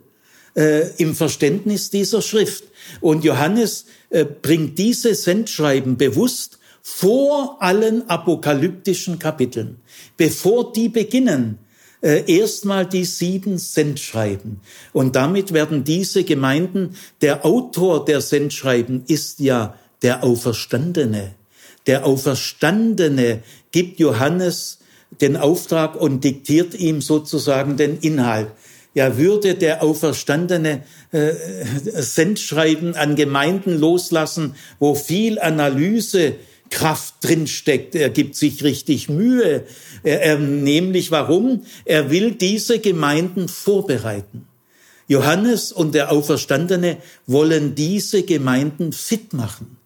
äh, im Verständnis dieser Schrift. Und Johannes äh, bringt diese Sendschreiben bewusst vor allen apokalyptischen Kapiteln. Bevor die beginnen, äh, erstmal die sieben Sendschreiben. Und damit werden diese Gemeinden, der Autor der Sendschreiben ist ja der Auferstandene. Der Auferstandene gibt Johannes den Auftrag und diktiert ihm sozusagen den Inhalt. Ja, würde der Auferstandene äh, Sendschreiben an Gemeinden loslassen, wo viel Analyse Kraft drinsteckt. Er gibt sich richtig Mühe. Er, er, nämlich warum? Er will diese Gemeinden vorbereiten. Johannes und der Auferstandene wollen diese Gemeinden fit machen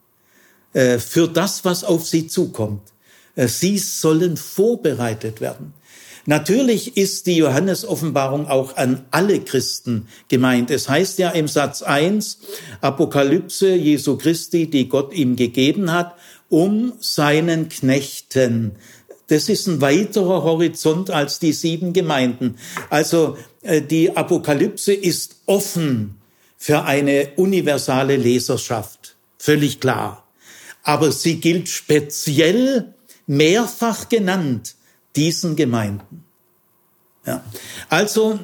äh, für das, was auf sie zukommt. Äh, sie sollen vorbereitet werden. Natürlich ist die Johannes-Offenbarung auch an alle Christen gemeint. Es heißt ja im Satz 1, Apokalypse Jesu Christi, die Gott ihm gegeben hat, um seinen Knechten. Das ist ein weiterer Horizont als die sieben Gemeinden. Also äh, die Apokalypse ist offen für eine universale Leserschaft. Völlig klar. Aber sie gilt speziell mehrfach genannt diesen Gemeinden. Ja. Also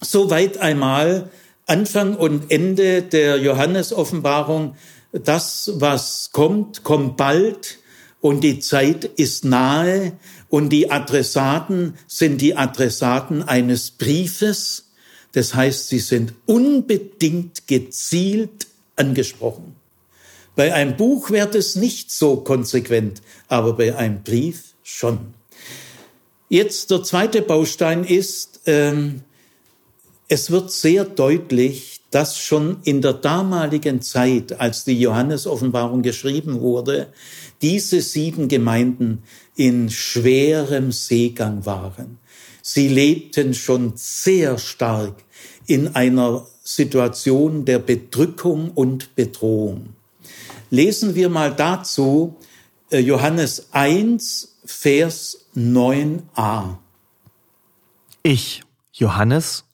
soweit einmal Anfang und Ende der Johannes-Offenbarung das, was kommt, kommt bald und die Zeit ist nahe und die Adressaten sind die Adressaten eines Briefes. Das heißt, sie sind unbedingt gezielt angesprochen. Bei einem Buch wird es nicht so konsequent, aber bei einem Brief schon. Jetzt der zweite Baustein ist, ähm, es wird sehr deutlich, dass schon in der damaligen Zeit, als die Johannes-Offenbarung geschrieben wurde, diese sieben Gemeinden in schwerem Seegang waren. Sie lebten schon sehr stark in einer Situation der Bedrückung und Bedrohung. Lesen wir mal dazu äh, Johannes 1, Vers 9a. Ich, Johannes,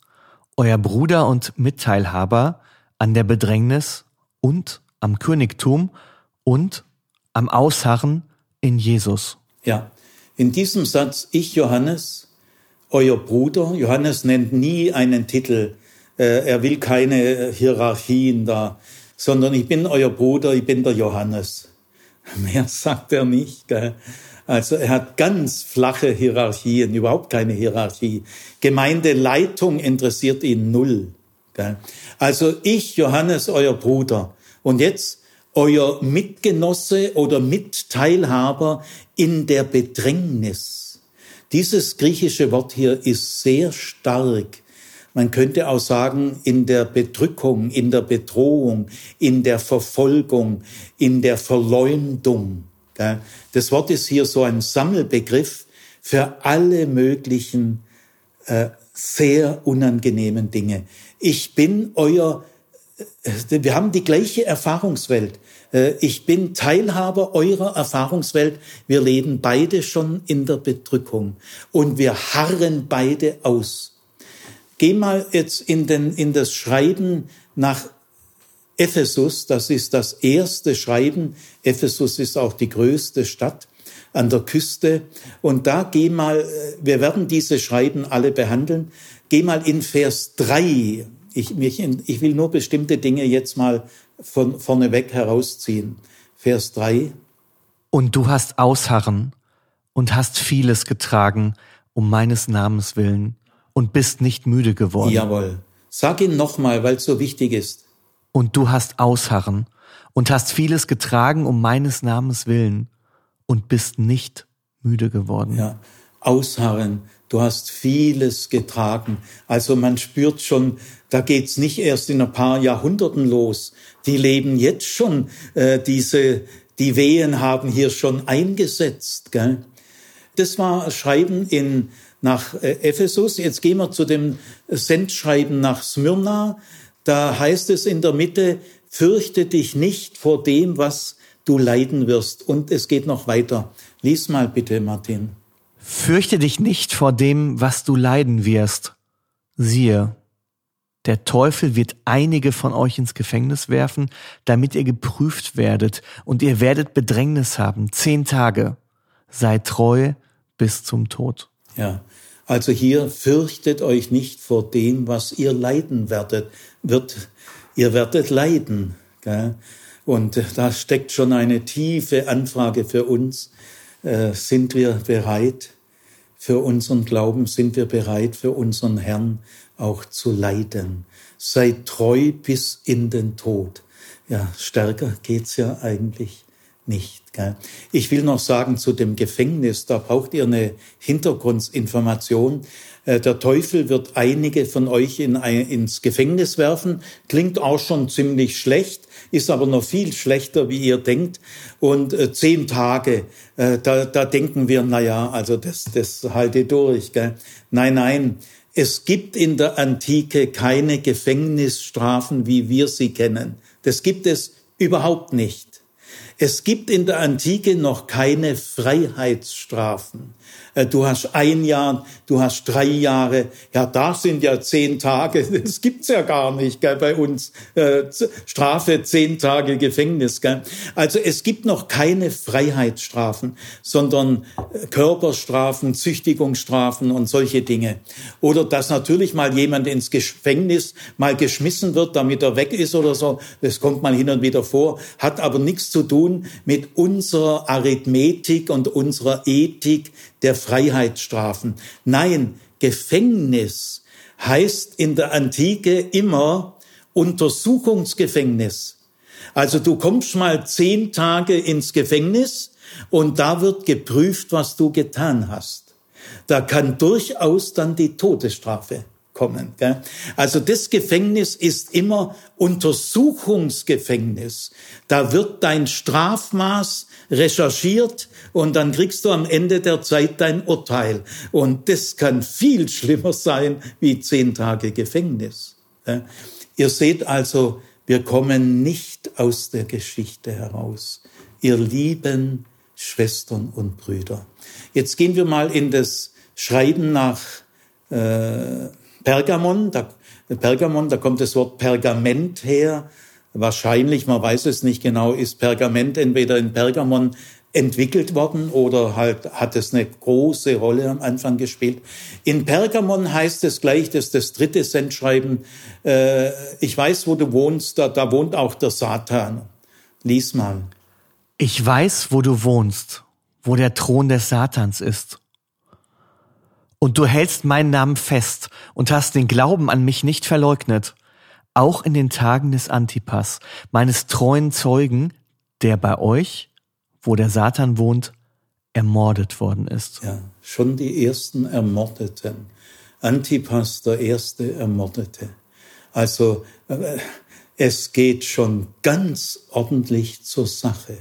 euer Bruder und Mitteilhaber an der Bedrängnis und am Königtum und am Ausharren in Jesus. Ja, in diesem Satz, ich Johannes, euer Bruder, Johannes nennt nie einen Titel, äh, er will keine Hierarchien da, sondern ich bin euer Bruder, ich bin der Johannes. Mehr sagt er nicht. Gell? Also er hat ganz flache Hierarchien, überhaupt keine Hierarchie. Gemeindeleitung interessiert ihn null. Also ich, Johannes, euer Bruder. Und jetzt euer Mitgenosse oder Mitteilhaber in der Bedrängnis. Dieses griechische Wort hier ist sehr stark man könnte auch sagen, in der Bedrückung, in der Bedrohung, in der Verfolgung, in der Verleumdung. Das Wort ist hier so ein Sammelbegriff für alle möglichen äh, sehr unangenehmen Dinge. Ich bin euer, äh, wir haben die gleiche Erfahrungswelt. Äh, ich bin Teilhaber eurer Erfahrungswelt. Wir leben beide schon in der Bedrückung und wir harren beide aus. Geh mal jetzt in, den, in das Schreiben nach Ephesus, das ist das erste Schreiben. Ephesus ist auch die größte Stadt an der Küste. Und da geh mal, äh, wir werden diese Schreiben alle behandeln. Geh mal in Vers 3. Ich, mich, ich will nur bestimmte Dinge jetzt mal von vorneweg herausziehen. Vers 3. Und du hast Ausharren und hast vieles getragen um meines Namens willen und bist nicht müde geworden. Jawohl. Sag ihn nochmal, weil es so wichtig ist. Und du hast Ausharren und hast vieles getragen um meines Namens willen und bist nicht müde geworden. Ja, Ausharren. Du hast vieles getragen. Also man spürt schon, da geht's nicht erst in ein paar Jahrhunderten los. Die leben jetzt schon, äh, diese, die Wehen haben hier schon eingesetzt. Gell? Das war Schreiben in nach äh, Ephesus. Jetzt gehen wir zu dem Sendschreiben nach Smyrna. Da heißt es in der Mitte, fürchte dich nicht vor dem, was du leiden wirst. Und es geht noch weiter. Lies mal bitte, Martin. Fürchte dich nicht vor dem, was du leiden wirst. Siehe, der Teufel wird einige von euch ins Gefängnis werfen, damit ihr geprüft werdet, und ihr werdet Bedrängnis haben, zehn Tage. Seid treu bis zum Tod. Ja, also hier fürchtet euch nicht vor dem, was ihr leiden werdet. Wird, ihr werdet leiden. Gell? Und da steckt schon eine tiefe Anfrage für uns. Äh, sind wir bereit für unseren Glauben? Sind wir bereit für unseren Herrn auch zu leiden? Seid treu bis in den Tod. Ja, stärker geht's ja eigentlich nicht. Gell? Ich will noch sagen zu dem Gefängnis, da braucht ihr eine Hintergrundinformation. Äh, der Teufel wird einige von euch in ins Gefängnis werfen. Klingt auch schon ziemlich schlecht, ist aber noch viel schlechter, wie ihr denkt. Und äh, zehn Tage, äh, da, da denken wir, na ja, also das, das halte durch. Gell? Nein, nein. Es gibt in der Antike keine Gefängnisstrafen, wie wir sie kennen. Das gibt es überhaupt nicht. Es gibt in der Antike noch keine Freiheitsstrafen. Äh, du hast ein Jahr, du hast drei Jahre, ja, da sind ja zehn Tage, das gibt's ja gar nicht gell, bei uns. Äh, Strafe, zehn Tage Gefängnis. Gell. Also es gibt noch keine Freiheitsstrafen, sondern äh, Körperstrafen, Züchtigungsstrafen und solche Dinge. Oder dass natürlich mal jemand ins Gefängnis mal geschmissen wird, damit er weg ist oder so. Das kommt mal hin und wieder vor, hat aber nichts zu tun tun mit unserer Arithmetik und unserer Ethik der Freiheitsstrafen. Nein, Gefängnis heißt in der Antike immer Untersuchungsgefängnis. Also du kommst mal zehn Tage ins Gefängnis und da wird geprüft, was du getan hast. Da kann durchaus dann die Todesstrafe kommen. Gell? Also das Gefängnis ist immer Untersuchungsgefängnis. Da wird dein Strafmaß recherchiert und dann kriegst du am Ende der Zeit dein Urteil. Und das kann viel schlimmer sein wie zehn Tage Gefängnis. Ihr seht also, wir kommen nicht aus der Geschichte heraus. Ihr lieben Schwestern und Brüder. Jetzt gehen wir mal in das Schreiben nach äh, Pergamon, da, Pergamon, da kommt das Wort Pergament her. Wahrscheinlich, man weiß es nicht genau, ist Pergament entweder in Pergamon entwickelt worden oder halt hat es eine große Rolle am Anfang gespielt. In Pergamon heißt es gleich, dass das dritte Sendschreiben, äh, ich weiß, wo du wohnst, da, da wohnt auch der Satan. Lies mal. Ich weiß, wo du wohnst, wo der Thron des Satans ist. Und du hältst meinen Namen fest und hast den Glauben an mich nicht verleugnet, auch in den Tagen des Antipas, meines treuen Zeugen, der bei euch, wo der Satan wohnt, ermordet worden ist. Ja, schon die ersten Ermordeten. Antipas, der erste Ermordete. Also äh, es geht schon ganz ordentlich zur Sache.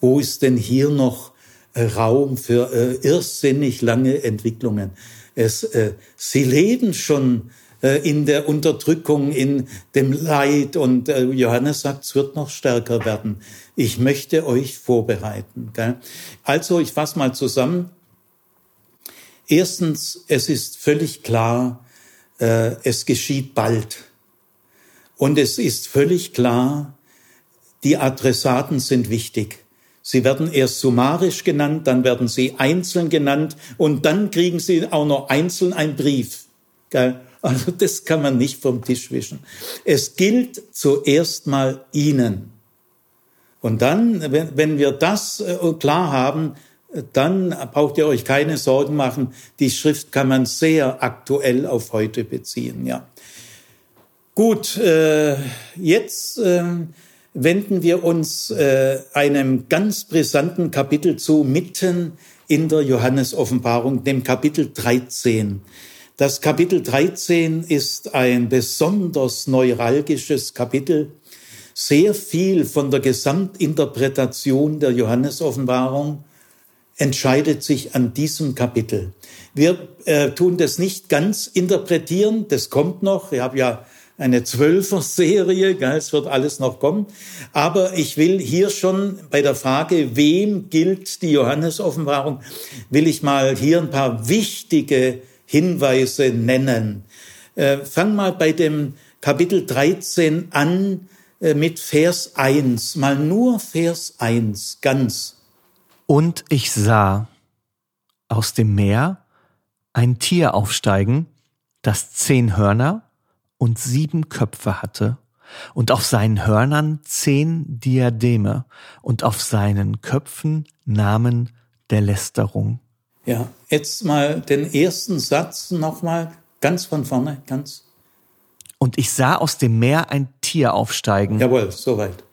Wo ist denn hier noch äh, Raum für äh, irrsinnig lange Entwicklungen. Es, äh, sie leben schon in der Unterdrückung, in dem Leid und äh, Johannes sagt, es wird noch stärker werden. Ich möchte euch vorbereiten. Gell? Also, ich fasse mal zusammen. Erstens, es ist völlig klar, äh, es geschieht bald. Und es ist völlig klar, die Adressaten sind wichtig. Sie werden erst summarisch genannt, dann werden sie einzeln genannt und dann kriegen sie auch noch einzeln einen Brief. Also das kann man nicht vom Tisch wischen. Es gilt zuerst mal Ihnen. Und dann, wenn wir das äh, klar haben, dann braucht ihr euch keine Sorgen machen. Die Schrift kann man sehr aktuell auf heute beziehen. Ja. Gut, äh, jetzt ähm, wenden wir uns äh, einem ganz brisanten Kapitel zu, mitten in der Johannesoffenbarung, dem Kapitel 13. Das Kapitel 13 ist ein besonders neuralgisches Kapitel. Sehr viel von der Gesamtinterpretation der Johannesoffenbarung entscheidet sich an diesem Kapitel. Wir äh, tun das nicht ganz interpretieren, das kommt noch. Ich habe ja eine Zwölfer-Serie, es wird alles noch kommen. Aber ich will hier schon bei der Frage, wem gilt die Johannes-Offenbarung, will ich mal hier ein paar wichtige Hinweise nennen. Äh, fang mal bei dem Kapitel 13 an äh, mit Vers 1, mal nur Vers 1, ganz. Und ich sah aus dem Meer ein Tier aufsteigen, das zehn Hörner und sieben Köpfe hatte, und auf seinen Hörnern zehn Diademe und auf seinen Köpfen Namen der Lästerung. Ja, jetzt mal den ersten Satz nochmal ganz von vorne, ganz. Und ich sah aus dem Meer ein Tier aufsteigen. Jawohl, soweit.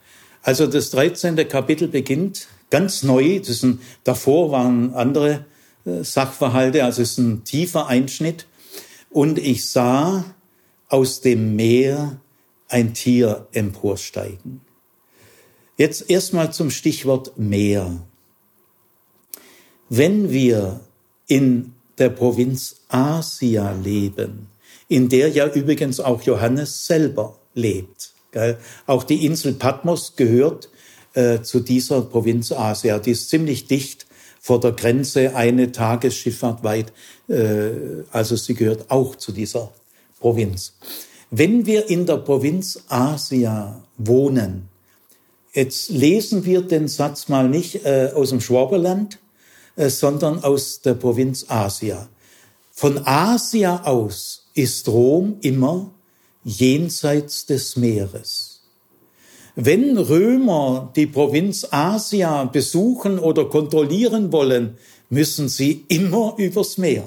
Also das 13. Kapitel beginnt ganz neu. Das ein, davor waren andere äh, Sachverhalte, also es ist ein tiefer Einschnitt. Und ich sah aus dem Meer ein Tier emporsteigen. Jetzt erstmal zum Stichwort Meer. Wenn wir in der Provinz Asia leben, in der ja übrigens auch Johannes selber lebt, gell? auch die Insel Patmos gehört äh, zu dieser Provinz Asia, die ist ziemlich dicht vor der Grenze, eine Tagesschifffahrt weit, äh, also sie gehört auch zu dieser Provinz. Wenn wir in der Provinz Asia wohnen, jetzt lesen wir den Satz mal nicht äh, aus dem Schwaberland, sondern aus der Provinz Asia. Von Asia aus ist Rom immer jenseits des Meeres. Wenn Römer die Provinz Asia besuchen oder kontrollieren wollen, müssen sie immer übers Meer.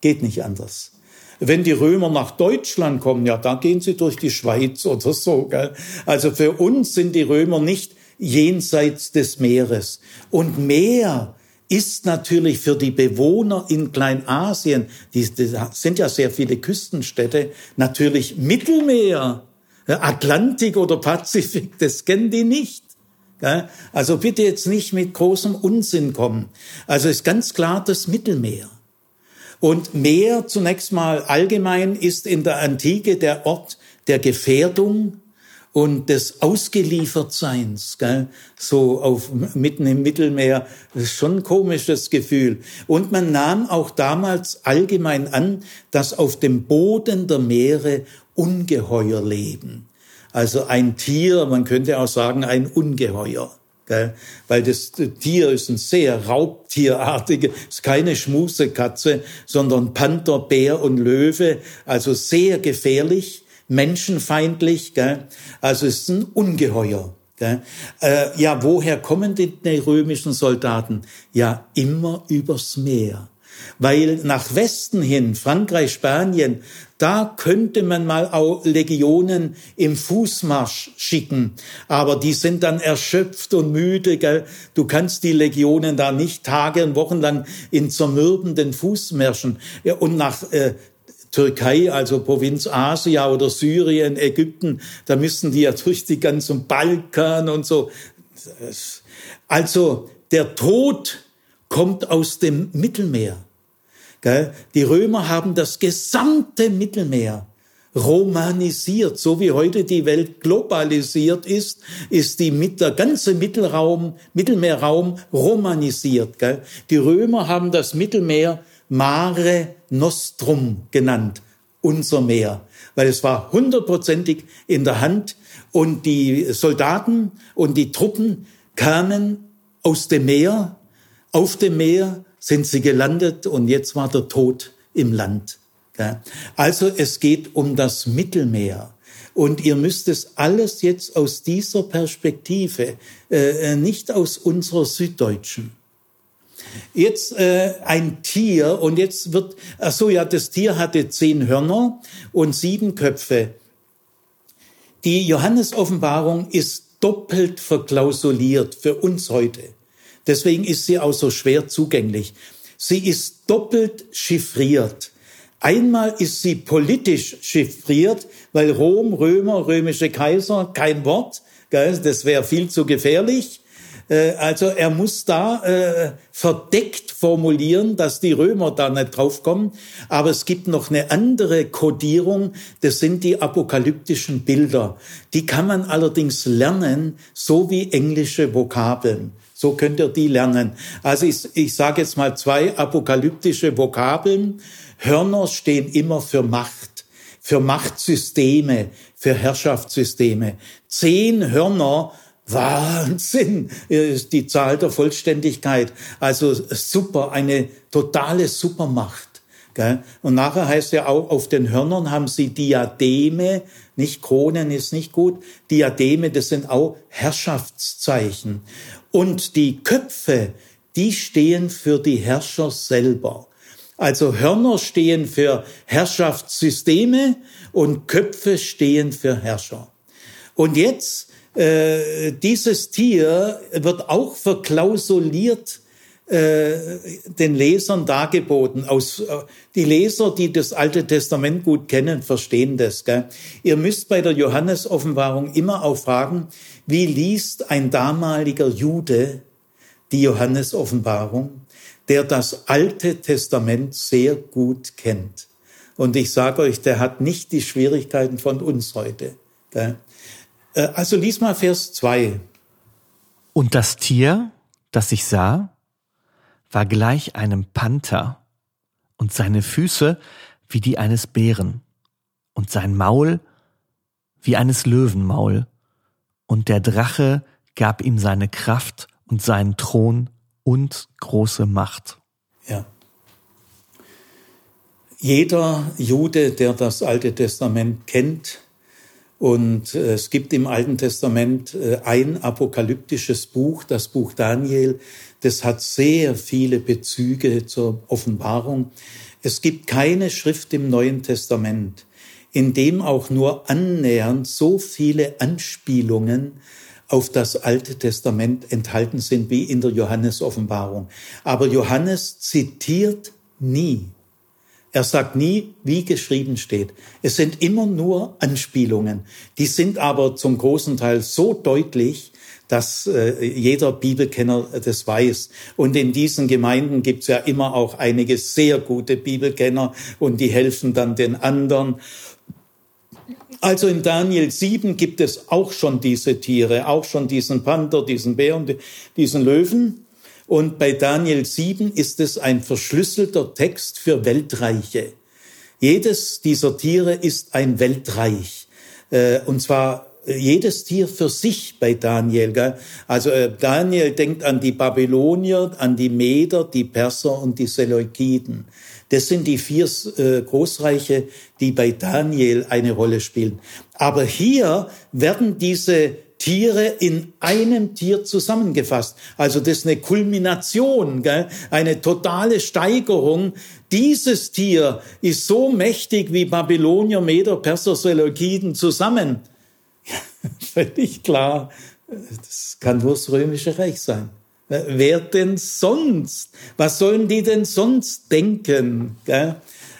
Geht nicht anders. Wenn die Römer nach Deutschland kommen, ja, da gehen sie durch die Schweiz oder so. Gell? Also für uns sind die Römer nicht jenseits des Meeres. Und Meer ist natürlich für die Bewohner in Kleinasien, die, die sind ja sehr viele Küstenstädte, natürlich Mittelmeer. Atlantik oder Pazifik, das kennen die nicht. Also bitte jetzt nicht mit großem Unsinn kommen. Also ist ganz klar das Mittelmeer. Und Meer zunächst mal allgemein ist in der Antike der Ort der Gefährdung und des Ausgeliefertseins, gell? so auf, mitten im Mittelmeer, das ist schon ein komisches Gefühl. Und man nahm auch damals allgemein an, dass auf dem Boden der Meere Ungeheuer leben. Also ein Tier, man könnte auch sagen ein Ungeheuer. Gell? Weil das Tier ist ein sehr raubtierartige, ist keine Schmusekatze, sondern Panther, Bär und Löwe, also sehr gefährlich, menschenfeindlich, gell? also ist ein Ungeheuer. Gell? Äh, ja, woher kommen die, die römischen Soldaten? Ja, immer übers Meer. Weil nach Westen hin, Frankreich, Spanien, da könnte man mal auch Legionen im Fußmarsch schicken. Aber die sind dann erschöpft und müde. Gell? Du kannst die Legionen da nicht Tage und Wochen lang in zermürbenden Fußmärschen. Und nach äh, Türkei, also Provinz Asia oder Syrien, Ägypten, da müssen die ja durch die ganzen Balkan und so. Also der Tod kommt aus dem Mittelmeer. Die Römer haben das gesamte Mittelmeer romanisiert, so wie heute die Welt globalisiert ist, ist die mit der ganze Mittelraum, Mittelmeerraum romanisiert. Die Römer haben das Mittelmeer Mare Nostrum genannt, unser Meer, weil es war hundertprozentig in der Hand und die Soldaten und die Truppen kamen aus dem Meer, auf dem Meer sind sie gelandet und jetzt war der Tod im Land. Also es geht um das Mittelmeer. Und ihr müsst es alles jetzt aus dieser Perspektive, äh, äh, nicht aus unserer süddeutschen. Jetzt äh, ein Tier und jetzt wird, ach so ja, das Tier hatte zehn Hörner und sieben Köpfe. Die Johannesoffenbarung ist doppelt verklausuliert für uns heute. Deswegen ist sie auch so schwer zugänglich. Sie ist doppelt chiffriert. Einmal ist sie politisch chiffriert, weil Rom, Römer, römische Kaiser, kein Wort, das wäre viel zu gefährlich. Äh, also er muss da äh, verdeckt formulieren, dass die Römer da nicht draufkommen. Aber es gibt noch eine andere Kodierung, das sind die apokalyptischen Bilder. Die kann man allerdings lernen, so wie englische Vokabeln. So könnt ihr die lernen. Also ich, ich sage jetzt mal zwei apokalyptische Vokabeln. Hörner stehen immer für Macht, für Machtsysteme, für Herrschaftssysteme. Zehn Hörner Wahnsinn, ist die Zahl der Vollständigkeit. Also super, eine totale Supermacht. Und nachher heißt ja auch, auf den Hörnern haben sie Diademe, nicht Kronen ist nicht gut. Diademe, das sind auch Herrschaftszeichen. Und die Köpfe, die stehen für die Herrscher selber. Also Hörner stehen für Herrschaftssysteme und Köpfe stehen für Herrscher. Und jetzt, äh, dieses Tier wird auch verklausuliert äh, den Lesern dargeboten. Aus, äh, die Leser, die das Alte Testament gut kennen, verstehen das. Gell? Ihr müsst bei der Johannes-Offenbarung immer auch fragen, wie liest ein damaliger Jude die Johannes-Offenbarung, der das Alte Testament sehr gut kennt? Und ich sage euch, der hat nicht die Schwierigkeiten von uns heute. Äh, also lies mal Vers 2. Und das Tier, das ich sah, war gleich einem Panther und seine Füße wie die eines Bären und sein Maul wie eines Löwenmaul und der Drache gab ihm seine Kraft und seinen Thron und große Macht. Ja. Jeder Jude, der das Alte Testament kennt Und äh, es gibt im Alten Testament äh, ein apokalyptisches Buch, das Buch Daniel. Das hat sehr viele Bezüge zur Offenbarung. Es gibt keine Schrift im Neuen Testament, in dem auch nur annähernd so viele Anspielungen auf das Alte Testament enthalten sind wie in der Johannes-Offenbarung. Aber Johannes zitiert nie. Er sagt nie, wie geschrieben steht. Es sind immer nur Anspielungen. Die sind aber zum großen Teil so deutlich, dass äh, jeder Bibelkenner das weiß. Und in diesen Gemeinden gibt's ja immer auch einige sehr gute Bibelkenner und die helfen dann den anderen. Also in Daniel 7 gibt es auch schon diese Tiere, auch schon diesen Panther, diesen Bär und diesen Löwen. Und bei Daniel 7 ist es ein verschlüsselter Text für Weltreiche. Jedes dieser Tiere ist ein Weltreich. Äh, und zwar jedes Tier für sich bei Daniel. Also äh, Daniel denkt an die Babylonier, an die Meder, die Perser und die Seleukiden. Das sind die vier äh, Großreiche, die bei Daniel eine Rolle spielen. Aber hier werden diese Tiere in einem Tier zusammengefasst. Also das ist eine Kulmination, gell? eine totale Steigerung. Dieses Tier ist so mächtig wie Babylonier, Meder, Perser, Seleukiden zusammen. Völlig klar, das kann nur das römische Reich sein. Wer denn sonst? Was sollen die denn sonst denken?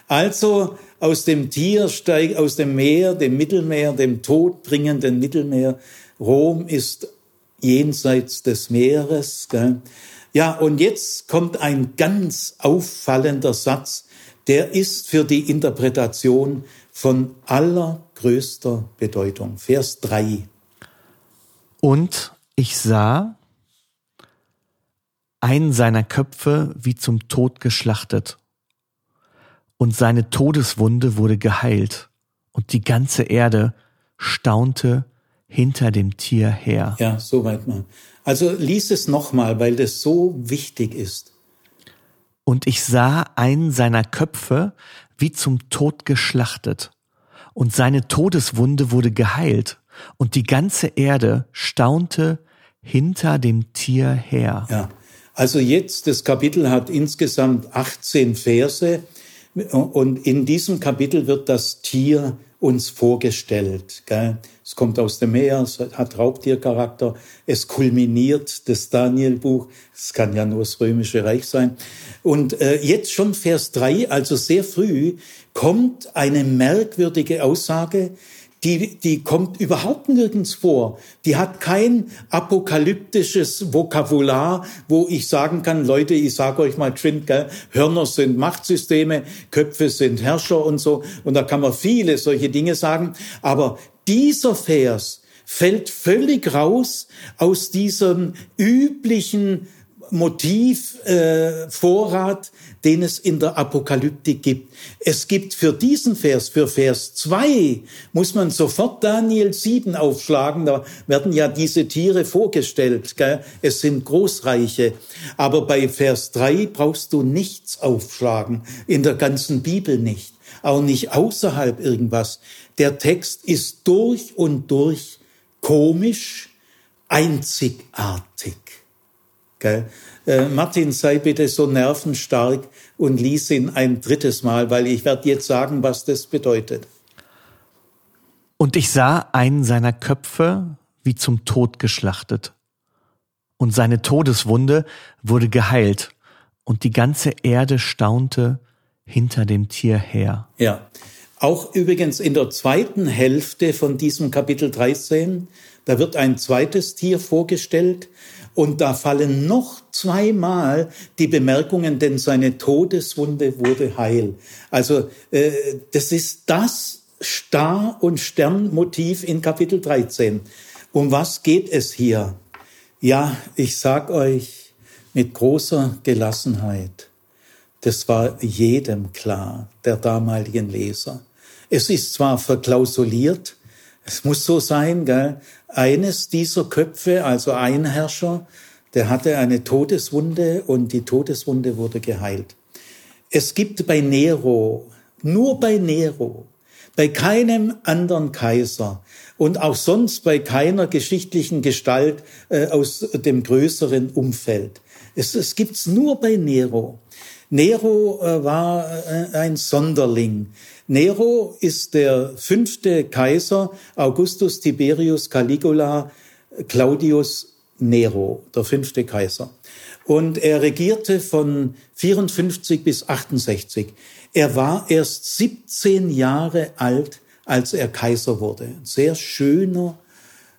Also aus dem Tier steigt, aus dem Meer, dem Mittelmeer, dem todbringenden Mittelmeer. Rom ist jenseits des Meeres. Ja, und jetzt kommt ein ganz auffallender Satz, der ist für die Interpretation von allergrößter Bedeutung. Vers 3. Und ich sah, einen seiner Köpfe wie zum Tod geschlachtet. Und seine Todeswunde wurde geheilt. Und die ganze Erde staunte hinter dem Tier her. Ja, soweit mal. Also lies es nochmal, weil das so wichtig ist. Und ich sah einen seiner Köpfe wie zum Tod geschlachtet. Und seine Todeswunde wurde geheilt. Und die ganze Erde staunte hinter dem Tier her. Ja, also jetzt, das Kapitel hat insgesamt 18 Verse und in diesem Kapitel wird das Tier uns vorgestellt. Gell? Es kommt aus dem Meer, es hat Raubtiercharakter, es kulminiert das Danielbuch, es kann ja nur das Römische Reich sein. Und äh, jetzt schon Vers 3, also sehr früh, kommt eine merkwürdige Aussage, die, die kommt überhaupt nirgends vor. Die hat kein apokalyptisches Vokabular, wo ich sagen kann, Leute, ich sage euch mal gell, Hörner sind Machtsysteme, Köpfe sind Herrscher und so. Und da kann man viele solche Dinge sagen. Aber dieser Vers fällt völlig raus aus diesem üblichen Motivvorrat, äh, den es in der Apokalyptik gibt. Es gibt für diesen Vers, für Vers 2, muss man sofort Daniel 7 aufschlagen. Da werden ja diese Tiere vorgestellt. Gell? Es sind Großreiche. Aber bei Vers 3 brauchst du nichts aufschlagen. In der ganzen Bibel nicht. Auch nicht außerhalb irgendwas. Der Text ist durch und durch komisch, einzigartig. Gell? Äh, Martin, sei bitte so nervenstark und lies ihn ein drittes Mal, weil ich werde jetzt sagen, was das bedeutet. Und ich sah einen seiner Köpfe wie zum Tod geschlachtet. Und seine Todeswunde wurde geheilt. Und die ganze Erde staunte hinter dem Tier her. Ja. Auch übrigens in der zweiten Hälfte von diesem Kapitel 13, da wird ein zweites Tier vorgestellt und da fallen noch zweimal die Bemerkungen, denn seine Todeswunde wurde heil. Also äh, das ist das Star- und Sternmotiv in Kapitel 13. Um was geht es hier? Ja, ich sag euch mit großer Gelassenheit, das war jedem klar, der damaligen Leser. Es ist zwar verklausuliert, es muss so sein, gell? Eines dieser Köpfe, also ein Herrscher, der hatte eine Todeswunde und die Todeswunde wurde geheilt. Es gibt bei Nero, nur bei Nero, Bei keinem anderen Kaiser und auch sonst bei keiner geschichtlichen Gestalt äh, aus dem größeren Umfeld. Es, es gibt's nur bei Nero. Nero äh, war äh, ein Sonderling. Nero ist der fünfte Kaiser, Augustus Tiberius Caligula Claudius Nero, der fünfte Kaiser. Und er regierte von 54 bis 68. Er war erst 17 Jahre alt, als er Kaiser wurde. Ein sehr schöner,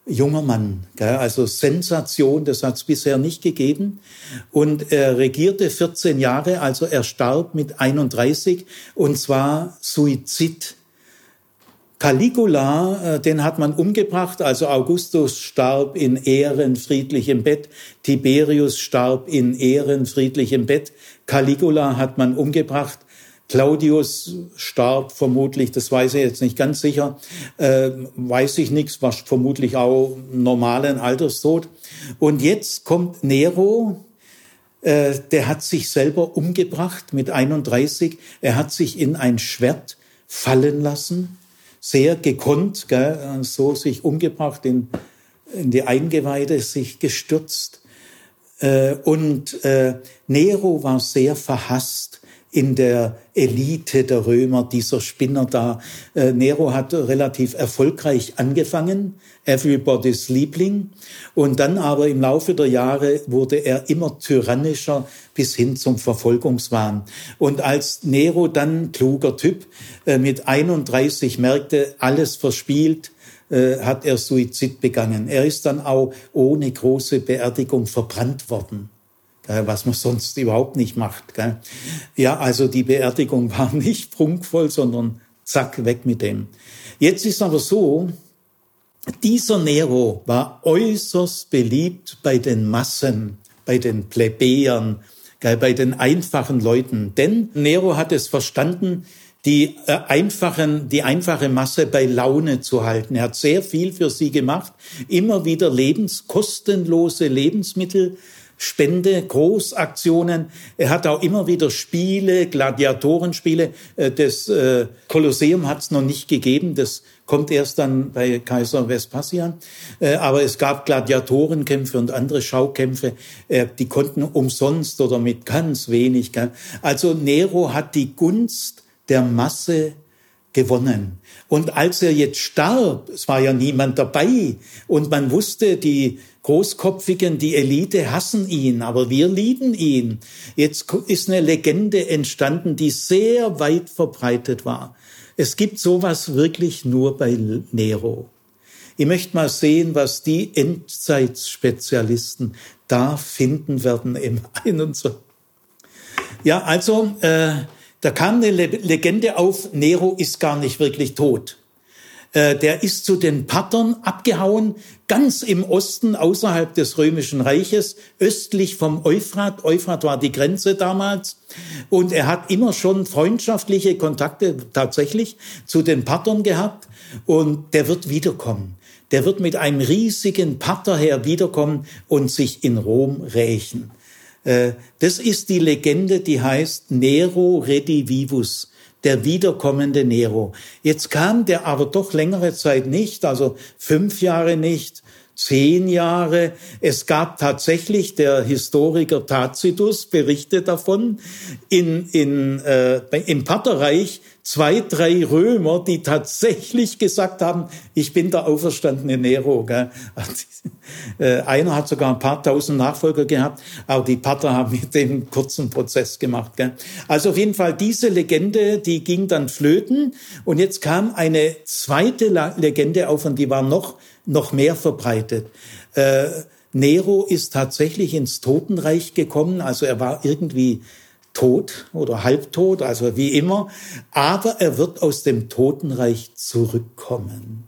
junger Mann. Also Sensation, das hat es bisher nicht gegeben. Und er regierte 14 Jahre, also er starb mit 31 und zwar Suizid. Caligula, äh, den hat man umgebracht, also Augustus starb in Ehren friedlich im Bett, Tiberius starb in Ehren friedlich im Bett, Caligula hat man umgebracht, Claudius starb vermutlich, das weiß ich jetzt nicht ganz sicher, äh, weiß ich nichts, war vermutlich auch normalen Alterstod. Und jetzt kommt Nero, äh, der hat sich selber umgebracht mit 31. Er hat sich in ein Schwert fallen lassen, sehr gekonnt, gell, so sich umgebracht, in, in die Eingeweide sich gestürzt. Äh, und äh, Nero war sehr verhasst in der Elite der Römer, dieser Spinner da. Äh, Nero hat relativ erfolgreich angefangen, everybody's Liebling. Und dann aber im Laufe der Jahre wurde er immer tyrannischer bis hin zum Verfolgungswahn. Und als Nero dann, kluger Typ, äh, mit 31 merkte, alles verspielt, äh, hat er Suizid begangen. Er ist dann auch ohne große Beerdigung verbrannt worden was man sonst überhaupt nicht macht. Ja, also die Beerdigung war nicht prunkvoll, sondern zack, weg mit dem. Jetzt ist aber so, dieser Nero war äußerst beliebt bei den Massen, bei den Plebejern, bei den einfachen Leuten. Denn Nero hat es verstanden, die äh, einfachen, die einfache Masse bei Laune zu halten. Er hat sehr viel für sie gemacht, immer wieder lebenskostenlose Lebensmittel Spende, Großaktionen. Er hat auch immer wieder Spiele, Gladiatorenspiele. Äh, das äh, Kolosseum hat es noch nicht gegeben. Das kommt erst dann bei Kaiser Vespasian. Äh, aber es gab Gladiatorenkämpfe und andere Schaukämpfe. Die konnten umsonst oder mit ganz wenig. Also Nero hat die Gunst der Masse gewonnen. Und als er jetzt starb, es war ja niemand dabei und man wusste, die Großkopfigen, die Elite hassen ihn, aber wir lieben ihn. Jetzt ist eine Legende entstanden, die sehr weit verbreitet war. Es gibt sowas wirklich nur bei Nero. Ich möchte mal sehen, was die Endzeitspezialisten da finden werden im 21. Ja, also äh, da kam eine Legende auf, Nero ist gar nicht wirklich tot. Äh, der ist zu den Partern abgehauen, ganz im Osten, außerhalb des Römischen Reiches, östlich vom Euphrat. Euphrat war die Grenze damals. Und er hat immer schon freundschaftliche Kontakte tatsächlich zu den Partern gehabt. Und der wird wiederkommen. Der wird mit einem riesigen Partherheer wiederkommen und sich in Rom rächen. Äh, das ist die Legende, die heißt Nero Redivivus der wiederkommende Nero. Jetzt kam der aber doch längere Zeit nicht, also fünf Jahre nicht, zehn Jahre. Es gab tatsächlich, der Historiker Tacitus berichtet davon, in, in, äh, im Partherreich zwei, drei Römer, die tatsächlich gesagt haben, ich bin der auferstandene Nero. Gell? Äh, einer hat sogar ein paar tausend Nachfolger gehabt, aber die Parther haben mit dem kurzen Prozess gemacht. Gell? Also auf jeden Fall diese Legende, die ging dann flöten und jetzt kam eine zweite Legende auf und die war noch, noch mehr verbreitet. Äh, Nero ist tatsächlich ins Totenreich gekommen, also er war irgendwie tot oder halbtot, also wie immer, aber er wird aus dem Totenreich zurückkommen.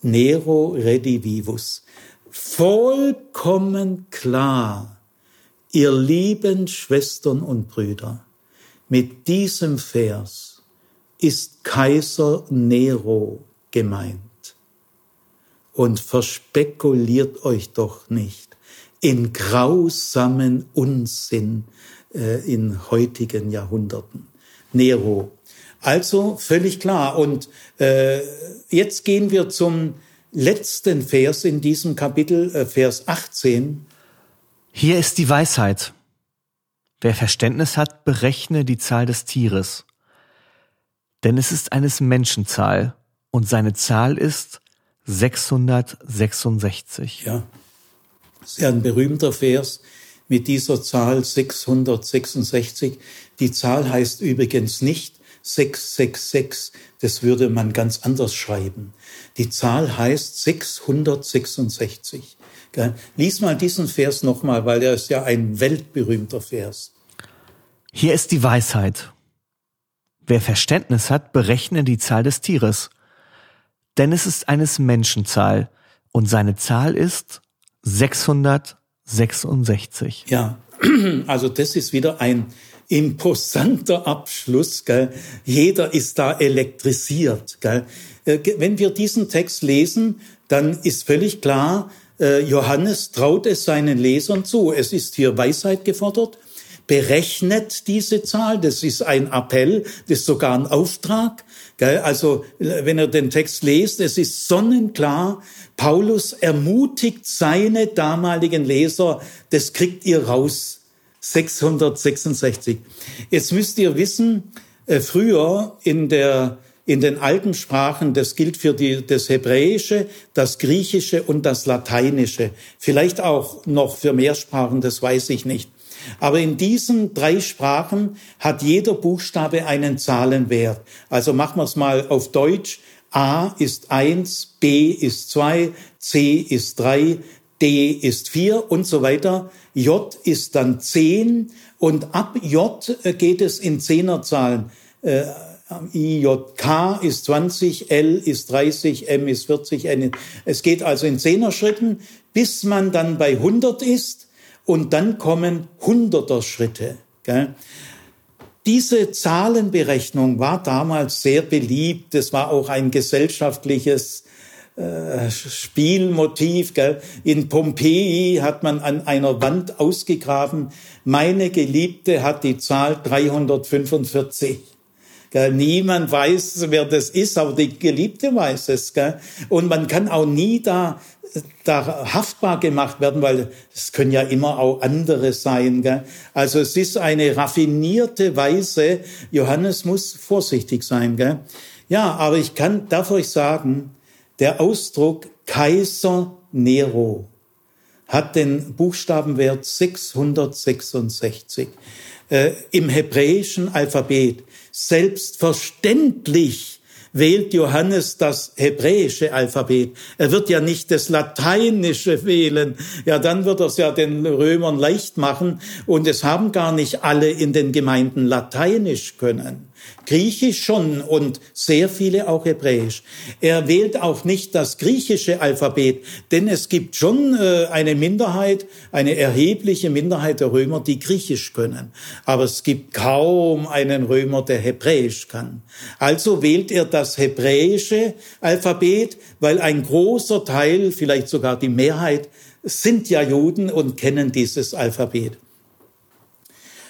Nero redivivus. Vollkommen klar, ihr lieben Schwestern und Brüder, mit diesem Vers ist Kaiser Nero gemeint. Und verspekuliert euch doch nicht in grausamen Unsinn, in heutigen Jahrhunderten. Nero. Also völlig klar. Und äh, jetzt gehen wir zum letzten Vers in diesem Kapitel, äh, Vers 18. Hier ist die Weisheit. Wer Verständnis hat, berechne die Zahl des Tieres. Denn es ist eines Menschen Zahl und seine Zahl ist 666. Ja, ja ein berühmter Vers mit dieser Zahl 666. Die Zahl heißt übrigens nicht 666, das würde man ganz anders schreiben. Die Zahl heißt 666. Lies mal diesen Vers nochmal, weil er ist ja ein weltberühmter Vers. Hier ist die Weisheit. Wer Verständnis hat, berechne die Zahl des Tieres. Denn es ist eines Menschen Zahl und seine Zahl ist 666. Ja, also das ist wieder ein imposanter Abschluss. Gell? Jeder ist da elektrisiert. Gell? Äh, wenn wir diesen Text lesen, dann ist völlig klar, äh, Johannes traut es seinen Lesern zu. Es ist hier Weisheit gefordert. Berechnet diese Zahl. Das ist ein Appell, das ist sogar ein Auftrag. Also, wenn ihr den Text lest, es ist sonnenklar. Paulus ermutigt seine damaligen Leser, das kriegt ihr raus 666. Jetzt müsst ihr wissen, äh, früher in der in den alten Sprachen, das gilt für die, das Hebräische, das Griechische und das Lateinische. Vielleicht auch noch für mehr Sprachen, das weiß ich nicht. Aber in diesen drei Sprachen hat jeder Buchstabe einen Zahlenwert. Also machen wir es mal auf Deutsch. A ist eins, B ist zwei, C ist drei, D ist vier und so weiter. J ist dann zehn und ab J äh, geht es in Zehnerzahlen. Äh, IJK ist 20, L ist 30, M ist 40, N. Es geht also in Zehner-Schritten, bis man dann bei 100 ist und dann kommen Hunderter Schritte. Gell? Diese Zahlenberechnung war damals sehr beliebt. Es war auch ein gesellschaftliches äh, Spielmotiv. Gell? In Pompeji hat man an einer Wand ausgegraben, meine Geliebte hat die Zahl 345. Gell? Niemand weiß, wer das ist, aber die Geliebte weiß es. Gell? Und man kann auch nie da, da haftbar gemacht werden, weil es können ja immer auch andere sein. Gell? Also es ist eine raffinierte Weise. Johannes muss vorsichtig sein. Gell? Ja, aber ich kann, darf euch sagen, der Ausdruck Kaiser Nero hat den Buchstabenwert 666. Äh, Im hebräischen Alphabet selbstverständlich wählt Johannes das hebräische Alphabet. Er wird ja nicht das lateinische wählen. Ja, dann wird er es ja den Römern leicht machen. Und es haben gar nicht alle in den Gemeinden lateinisch können. Griechisch schon und sehr viele auch Hebräisch. Er wählt auch nicht das griechische Alphabet, denn es gibt schon äh, eine Minderheit, eine erhebliche Minderheit der Römer, die Griechisch können. Aber es gibt kaum einen Römer, der Hebräisch kann. Also wählt er das hebräische Alphabet, weil ein großer Teil, vielleicht sogar die Mehrheit, sind ja Juden und kennen dieses Alphabet.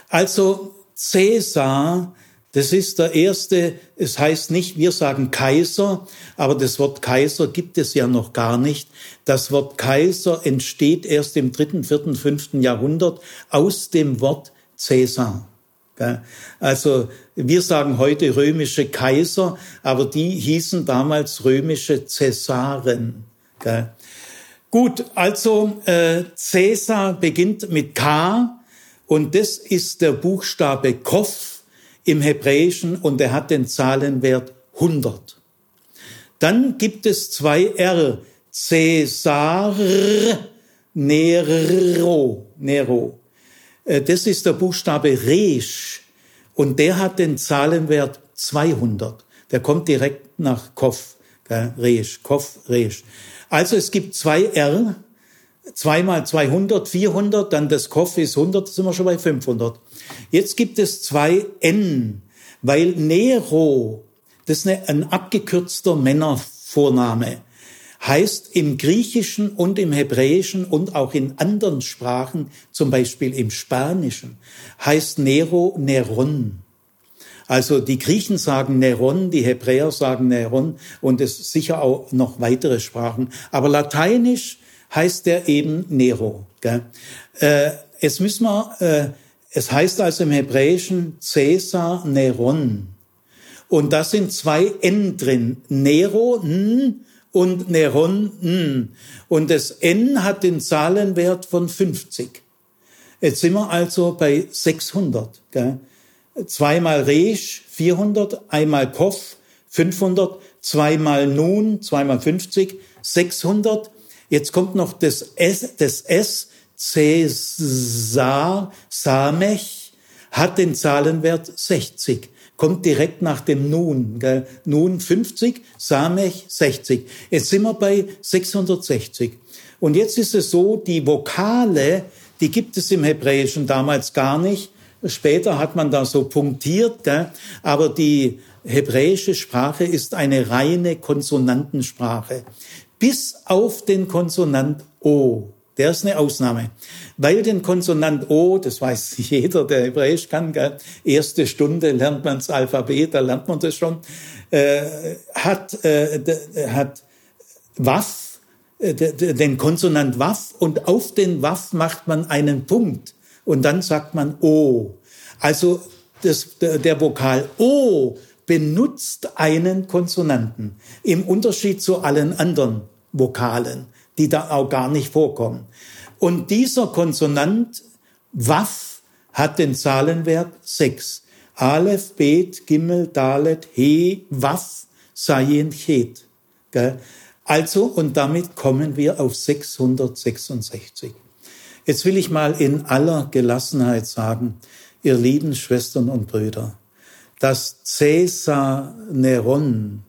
Also Cäsar das ist der erste, es heißt nicht, wir sagen Kaiser, aber das Wort Kaiser gibt es ja noch gar nicht. Das Wort Kaiser entsteht erst im dritten, vierten, fünften Jahrhundert aus dem Wort Cäsar. Also wir sagen heute römische Kaiser, aber die hießen damals römische Cäsaren. Gut, also äh, Cäsar beginnt mit K und das ist der Buchstabe Kof im Hebräischen und er hat den Zahlenwert 100. Dann gibt es zwei R. Cäsar Nero. Nero. Äh, das ist der Buchstabe Resh und der hat den Zahlenwert 200. Der kommt direkt nach Kof. Resh, Kof, Resh. Also es gibt zwei R, zweimal 200, 400, dann das Kof ist 100, sind wir schon bei 500. Jetzt gibt es zwei N, weil Nero, das ist ein abgekürzter Männervorname, heißt im Griechischen und im Hebräischen und auch in anderen Sprachen, zum Beispiel im Spanischen, heißt Nero Neron. Also die Griechen sagen Neron, die Hebräer sagen Neron und es sicher auch noch weitere Sprachen. Aber lateinisch heißt der eben Nero. Gell? Äh, jetzt müssen wir, äh, es heißt also im Hebräischen Caesar Neron. Und da sind zwei N drin. Nero, N, und Neron, N. Und das N hat den Zahlenwert von 50. Jetzt sind wir also bei 600. Gell? Zweimal Resch, 400, einmal Koff, 500, zweimal Nun, zweimal 50, 600. Jetzt kommt noch das S, das S, Cäsar, Samech, hat den Zahlenwert 60 kommt direkt nach dem Nun. Gell? Nun 50, Samech 60. Jetzt sind wir bei 660. Und jetzt ist es so, die Vokale, die gibt es im Hebräischen damals gar nicht. Später hat man da so punktiert, gell? aber die hebräische Sprache ist eine reine Konsonantensprache. Bis auf den Konsonant O. Der ist eine Ausnahme. Weil den Konsonant O, das weiß jeder, der Hebräisch kann, gell? erste Stunde lernt man das Alphabet, da lernt man das schon, äh, hat, äh, hat Waff, äh, den Konsonant Waff und auf den Waff macht man einen Punkt und dann sagt man O. Also das, der Vokal O benutzt einen Konsonanten im Unterschied zu allen anderen Vokalen die da auch gar nicht vorkommen. Und dieser Konsonant Waff hat den Zahlenwert 6. Aleph, Bet, Gimel, Dalet, He, Waff, Sayin, Chet. Also, und damit kommen wir auf 666. Jetzt will ich mal in aller Gelassenheit sagen, ihr lieben Schwestern und Brüder, dass Caesar Neron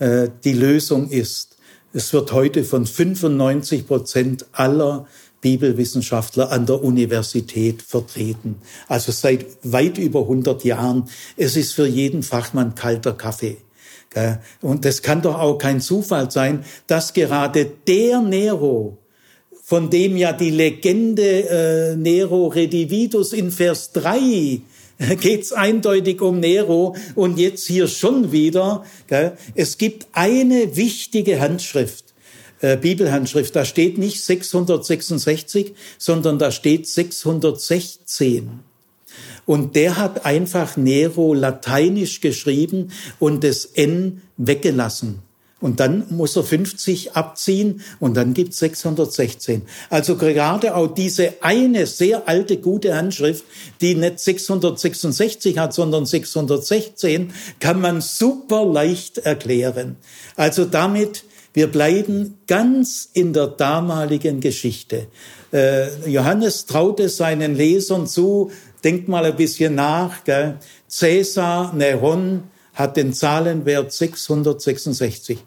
äh, die Lösung ist, es wird heute von 95 Prozent aller Bibelwissenschaftler an der Universität vertreten. Also seit weit über 100 Jahren. Es ist für jeden Fachmann kalter Kaffee. Und das kann doch auch kein Zufall sein, dass gerade der Nero, von dem ja die Legende äh, Nero Redividus in Vers 3 geht es eindeutig um Nero und jetzt hier schon wieder. Gell? Es gibt eine wichtige Handschrift, äh, Bibelhandschrift, da steht nicht 666, sondern da steht 616. Und der hat einfach Nero lateinisch geschrieben und das N weggelassen. Und dann muss er 50 abziehen und dann gibt's 616. Also gerade auch diese eine sehr alte, gute Handschrift, die nicht 666 hat, sondern 616, kann man super leicht erklären. Also damit, wir bleiben ganz in der damaligen Geschichte. Äh, Johannes traute seinen Lesern zu, denkt mal ein bisschen nach, gell? Caesar, Neron, hat den Zahlenwert 666.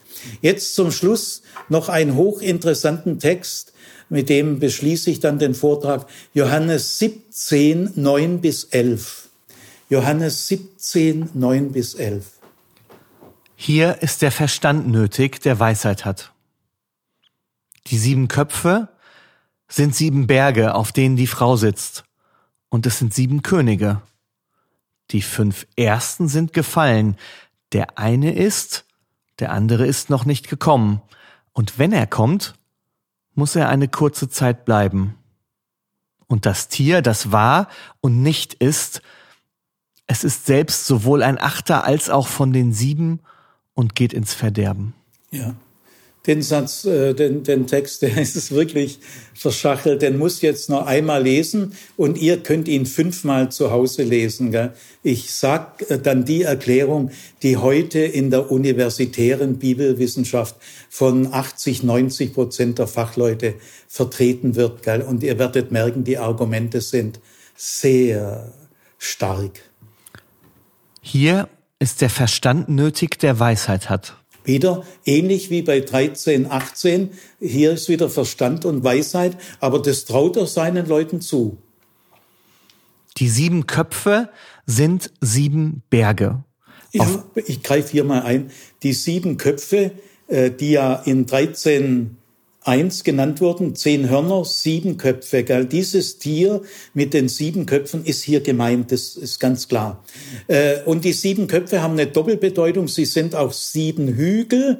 Jetzt zum Schluss noch einen hochinteressanten Text, mit dem beschließe ich dann den Vortrag. Johannes 17, 9 bis 11. Johannes 17, 9 bis 11. Hier ist der Verstand nötig, der Weisheit hat. Die sieben Köpfe sind sieben Berge, auf denen die Frau sitzt, und es sind sieben Könige. Die fünf ersten sind gefallen. Der eine ist, der andere ist noch nicht gekommen. Und wenn er kommt, muss er eine kurze Zeit bleiben. Und das Tier, das war und nicht ist, es ist selbst sowohl ein Achter als auch von den sieben und geht ins Verderben. Ja den Satz, äh, den, den Text, der ist wirklich verschachelt, den muss jetzt noch einmal lesen und ihr könnt ihn fünfmal zu Hause lesen. Gell? Ich sag äh, dann die Erklärung, die heute in der universitären Bibelwissenschaft von 80, 90 Prozent der Fachleute vertreten wird. Gell? Und ihr werdet merken, die Argumente sind sehr stark. Hier ist der Verstand nötig, der Weisheit hat. Wieder ähnlich wie bei 13, 18. Hier ist wieder Verstand und Weisheit, aber das traut er seinen Leuten zu. Die sieben Köpfe sind sieben Berge. Ich, ich greife hier mal ein. Die sieben Köpfe, äh, die ja in 13, 1 genannt wurden, zehn Hörner, sieben Köpfe. Gell? Dieses Tier mit den sieben Köpfen ist hier gemeint, das ist ganz klar. Äh, und die sieben Köpfe haben eine Doppelbedeutung, sie sind auch sieben Hügel.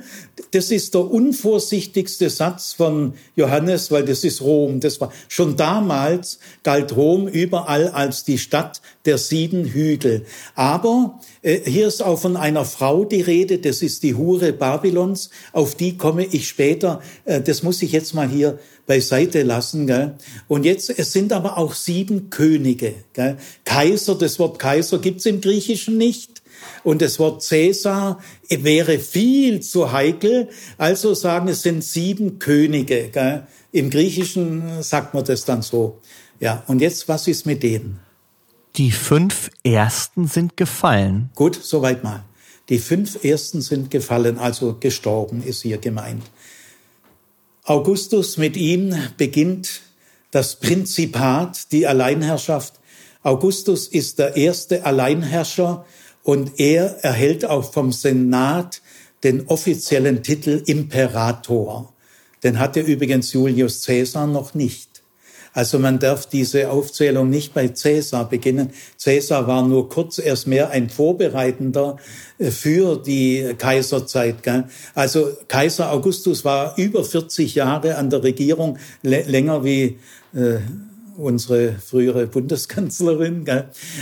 Das ist der unvorsichtigste Satz von Johannes, weil das ist Rom. Das war schon damals galt Rom überall als die Stadt der sieben Hügel. Aber hier ist auch von einer Frau die Rede, das ist die Hure Babylons, auf die komme ich später. Äh, das muss ich jetzt mal hier beiseite lassen. Gell? Und jetzt, es sind aber auch sieben Könige. Gell? Kaiser, das Wort Kaiser gibt's im Griechischen nicht. Und das Wort Cäsar wäre viel zu heikel. Also sagen, es sind sieben Könige. Gell? Im Griechischen sagt man das dann so. Ja, und jetzt, was ist mit denen? Die fünf Ersten sind gefallen. Gut, soweit mal. Die fünf Ersten sind gefallen, also gestorben ist hier gemeint. Augustus, mit ihm beginnt das Prinzipat, die Alleinherrschaft. Augustus ist der erste Alleinherrscher und er erhält auch vom Senat den offiziellen Titel Imperator. Den hatte übrigens Julius Caesar noch nicht. Also man darf diese Aufzählung nicht bei Cäsar beginnen. Cäsar war nur kurz erst mehr ein Vorbereitender äh, für die Kaiserzeit. Also Kaiser Augustus war über 40 Jahre an der Regierung, länger wie äh, unsere frühere Bundeskanzlerin.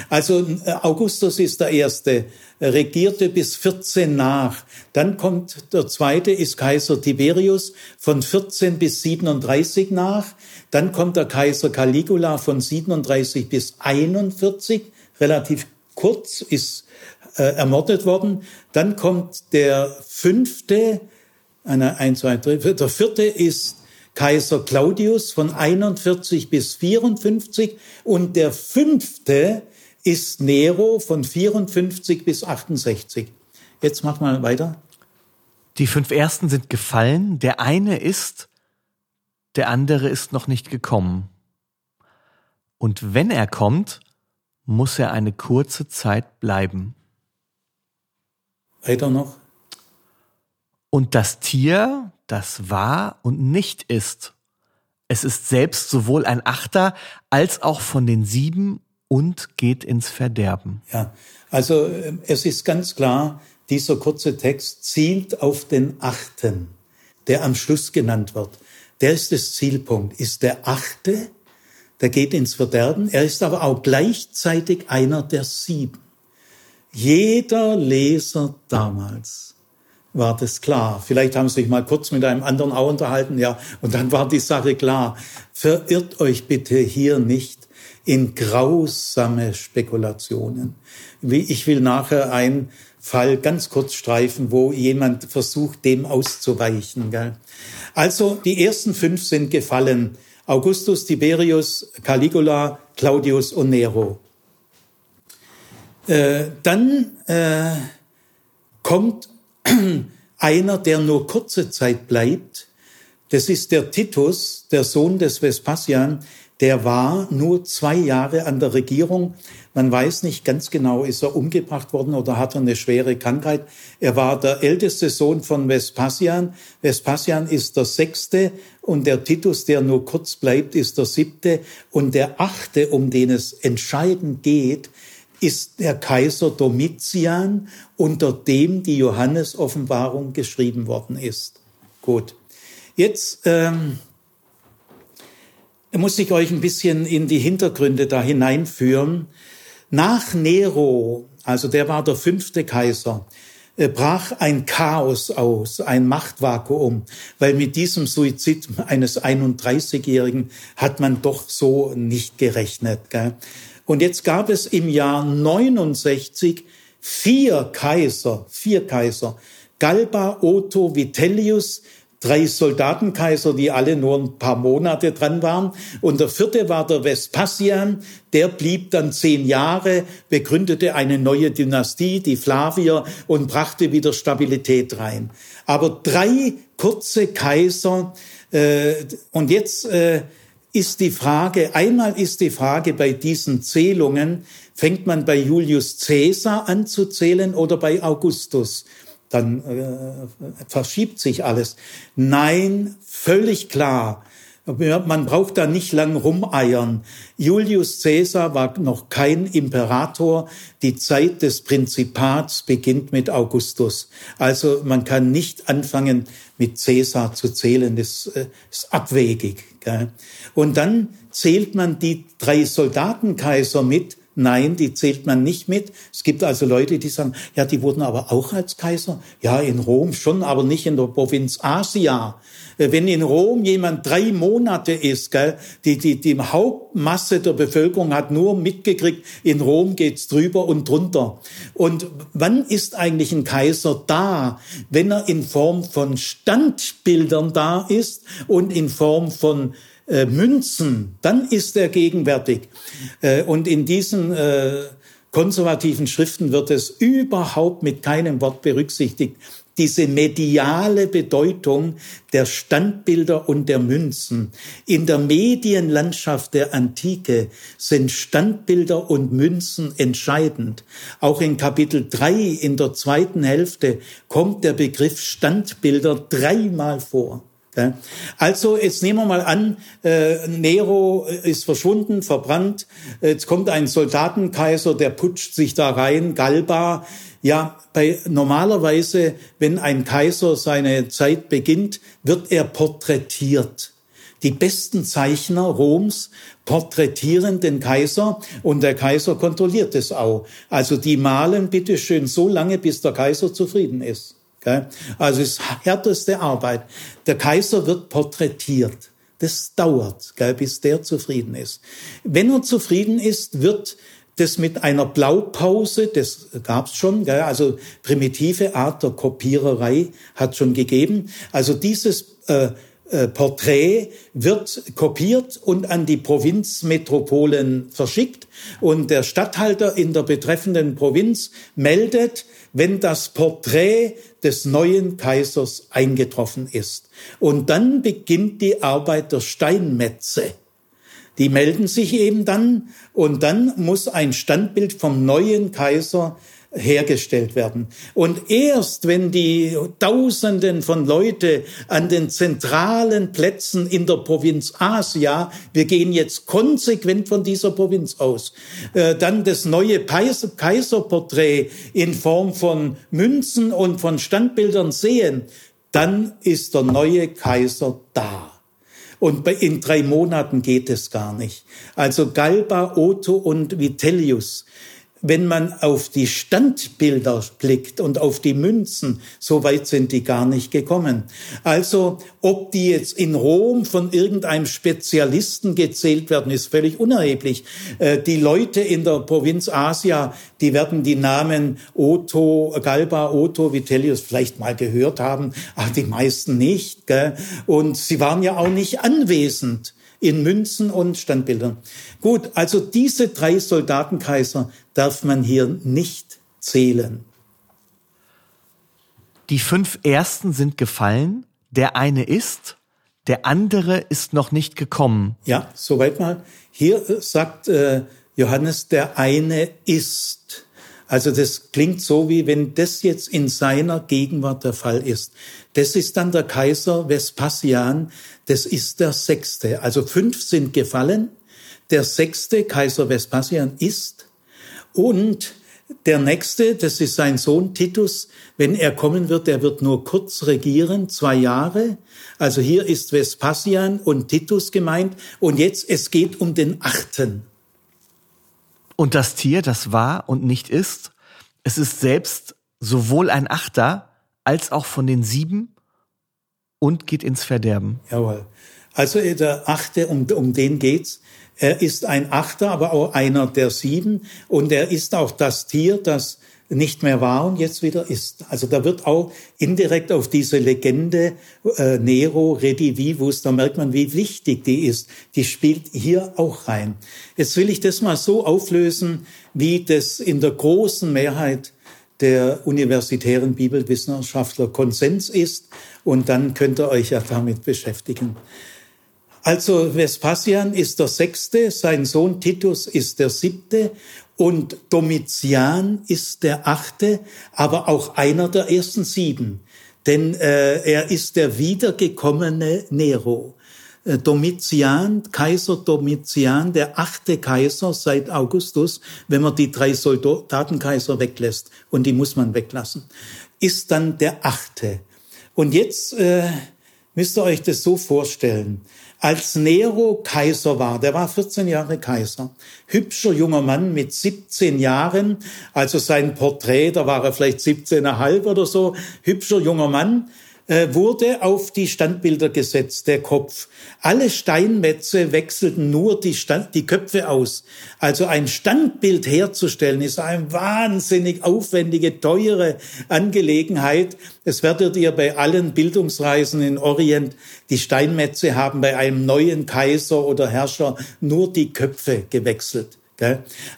Also äh, Augustus ist der Erste, regierte bis 14 nach. Dann kommt der Zweite, ist Kaiser Tiberius von 14 bis 37 nach. Dann kommt der Kaiser Caligula von 37 bis 41, relativ kurz, ist äh, ermordet worden. Dann kommt der fünfte, eine, ein, zwei, drei, der vierte ist Kaiser Claudius von 41 bis 54 und der fünfte ist Nero von 54 bis 68. Jetzt mach mal weiter. Die fünf ersten sind gefallen, der eine ist der andere ist noch nicht gekommen. Und wenn er kommt, muss er eine kurze Zeit bleiben. Weiter noch. Und das Tier, das war und nicht ist, es ist selbst sowohl ein Achter als auch von den sieben und geht ins Verderben. Ja, also äh, es ist ganz klar, dieser kurze Text zielt auf den Achten, der am Schluss genannt wird der ist das Zielpunkt, ist der Achte, der geht ins Verderben. Er ist aber auch gleichzeitig einer der sieben. Jeder Leser damals war das klar. Vielleicht haben sie sich mal kurz mit einem anderen auch unterhalten, ja, und dann war die Sache klar. Verirrt euch bitte hier nicht in grausame Spekulationen. Ich will nachher ein Fall ganz kurz streifen, wo jemand versucht, dem auszuweichen. Gell? Also die ersten fünf sind gefallen. Augustus, Tiberius, Caligula, Claudius und Nero. Äh, dann äh, kommt einer, der nur kurze Zeit bleibt. Das ist der Titus, der Sohn des Vespasian. Der war nur zwei Jahre an der Regierung man weiß nicht ganz genau, ist er umgebracht worden oder hat er eine schwere Krankheit. Er war der älteste Sohn von Vespasian. Vespasian ist der sechste und der Titus, der nur kurz bleibt, ist der siebte. Und der achte, um den es entscheidend geht, ist der Kaiser Domitian, unter dem die Johannes-Offenbarung geschrieben worden ist. Gut. Jetzt ähm, muss ich euch ein bisschen in die Hintergründe da hineinführen. Nach Nero, also der war der fünfte Kaiser, äh, brach ein Chaos aus, ein Machtvakuum, weil mit diesem Suizid eines 31-Jährigen hat man doch so nicht gerechnet. Gell? Und jetzt gab es im Jahr 69 vier Kaiser, vier Kaiser. Galba, Otto, Vitellius, drei Soldatenkaiser, die alle nur ein paar Monate dran waren. Und der vierte war der Vespasian, der blieb dann zehn Jahre, begründete eine neue Dynastie, die Flavier, und brachte wieder Stabilität rein. Aber drei kurze Kaiser, äh, und jetzt äh, ist die Frage, einmal ist die Frage bei diesen Zählungen, fängt man bei Julius Caesar an zu zählen oder bei Augustus? dann äh, verschiebt sich alles. Nein, völlig klar. Man braucht da nicht lang rumeiern. Julius Caesar war noch kein Imperator. Die Zeit des Prinzipats beginnt mit Augustus. Also man kann nicht anfangen, mit Caesar zu zählen. Das äh, ist abwegig. Und dann zählt man die drei Soldatenkaiser mit, Nein, die zählt man nicht mit. Es gibt also Leute, die sagen, ja, die wurden aber auch als Kaiser. Ja, in Rom schon, aber nicht in der Provinz Asia. Äh, wenn in Rom jemand drei Monate ist, gell, die, die, die Hauptmasse der Bevölkerung hat nur mitgekriegt, in Rom geht's drüber und drunter. Und wann ist eigentlich ein Kaiser da? Wenn er in Form von Standbildern da ist und in Form von äh, Münzen, dann ist er gegenwärtig. Äh, und in diesen äh, konservativen Schriften wird es überhaupt mit keinem Wort berücksichtigt. Diese mediale Bedeutung der Standbilder und der Münzen. In der Medienlandschaft der Antike sind Standbilder und Münzen entscheidend. Auch in Kapitel 3 in der zweiten Hälfte kommt der Begriff Standbilder dreimal vor. Also jetzt nehmen wir mal an, äh, Nero ist verschwunden, verbrannt. Jetzt kommt ein Soldatenkaiser, der putscht sich da rein, Galba. Ja, bei normalerweise, wenn ein Kaiser seine Zeit beginnt, wird er porträtiert. Die besten Zeichner Roms porträtieren den Kaiser und der Kaiser kontrolliert es auch. Also die malen bitteschön so lange, bis der Kaiser zufrieden ist. Also es ist härteste Arbeit. Der Kaiser wird porträtiert. Das dauert, bis der zufrieden ist. Wenn er zufrieden ist, wird das mit einer Blaupause, das gab's schon, also primitive Art der Kopiererei hat schon gegeben. Also dieses äh, Porträt wird kopiert und an die Provinzmetropolen verschickt und der Statthalter in der betreffenden Provinz meldet, wenn das Porträt des neuen Kaisers eingetroffen ist. Und dann beginnt die Arbeit der Steinmetze. Die melden sich eben dann und dann muss ein Standbild vom neuen Kaiser hergestellt werden. Und erst wenn die Tausenden von Leute an den zentralen Plätzen in der Provinz Asia, wir gehen jetzt konsequent von dieser Provinz aus, äh, dann das neue Kaiserporträt in Form von Münzen und von Standbildern sehen, dann ist der neue Kaiser da. Und in drei Monaten geht es gar nicht. Also Galba, Otto und Vitellius wenn man auf die Standbilder blickt und auf die Münzen, so weit sind die gar nicht gekommen. Also, ob die jetzt in Rom von irgendeinem Spezialisten gezählt werden, ist völlig unerheblich. Äh, die Leute in der Provinz Asia, die werden die Namen Otto, Galba, Otto, Vitellius vielleicht mal gehört haben, ach, die meisten nicht. Gell? Und sie waren ja auch nicht anwesend in Münzen und Standbildern. Gut, also diese drei Soldatenkaiser darf man hier nicht zählen. Die fünf ersten sind gefallen, der eine ist, der andere ist noch nicht gekommen. Ja, soweit mal. Hier sagt äh, Johannes, der eine ist. Also das klingt so, wie wenn das jetzt in seiner Gegenwart der Fall ist. Das ist dann der Kaiser Vespasian, das ist der sechste. Also fünf sind gefallen. Der sechste Kaiser Vespasian ist. Und der nächste, das ist sein Sohn Titus, wenn er kommen wird, der wird nur kurz regieren, zwei Jahre. Also hier ist Vespasian und Titus gemeint. Und jetzt, es geht um den achten. Und das Tier, das war und nicht ist, es ist selbst sowohl ein Achter als auch von den sieben und geht ins Verderben. Jawohl. Also der Achte, um, um den geht's. Er ist ein Achter, aber auch einer der sieben. Und er ist auch das Tier, das nicht mehr war und jetzt wieder ist. Also da wird auch indirekt auf diese Legende äh, Nero Redivivus, da merkt man, wie wichtig die ist. Die spielt hier auch rein. Jetzt will ich das mal so auflösen, wie das in der großen Mehrheit der universitären Bibelwissenschaftler Konsens ist und dann könnt ihr euch ja damit beschäftigen. Also Vespasian ist der sechste, sein Sohn Titus ist der siebte Und Domitian ist der achte, aber auch einer der ersten sieben. Denn äh, er ist der wiedergekommene Nero. Äh, Domitian, Kaiser Domitian, der achte Kaiser seit Augustus, wenn man die drei Soldatenkaiser weglässt, und die muss man weglassen, ist dann der achte. Und jetzt äh, müsst ihr euch das so vorstellen. Als Nero Kaiser war, der war 14 Jahre Kaiser, hübscher junger Mann mit 17 Jahren, also sein Porträt, da war er vielleicht 17,5 oder so, hübscher junger Mann, wurde auf die Standbilder gesetzt, der Kopf. Alle Steinmetze wechselten nur die, Stand, die Köpfe aus. Also ein Standbild herzustellen ist eine wahnsinnig aufwendige, teure Angelegenheit. Es werdet ihr bei allen Bildungsreisen in Orient, die Steinmetze haben bei einem neuen Kaiser oder Herrscher nur die Köpfe gewechselt.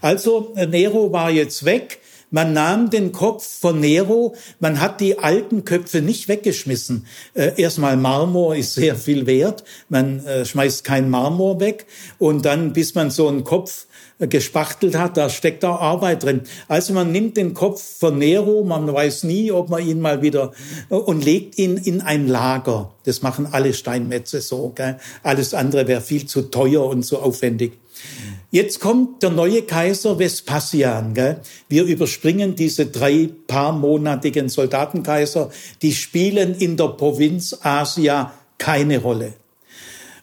Also Nero war jetzt weg man nahm den Kopf von Nero, man hat die alten Köpfe nicht weggeschmissen. Äh, erstmal Marmor ist sehr viel wert, man äh, schmeißt kein Marmor weg und dann, bis man so einen Kopf äh, gespachtelt hat, da steckt auch Arbeit drin. Also man nimmt den Kopf von Nero, man weiß nie, ob man ihn mal wieder und legt ihn in ein Lager. Das machen alle Steinmetze so. Gell? Alles andere wäre viel zu teuer und zu aufwendig. Jetzt kommt der neue Kaiser Vespasian. Gell? Wir überspringen diese drei paarmonatigen Soldatenkaiser. Die spielen in der Provinz Asia keine Rolle.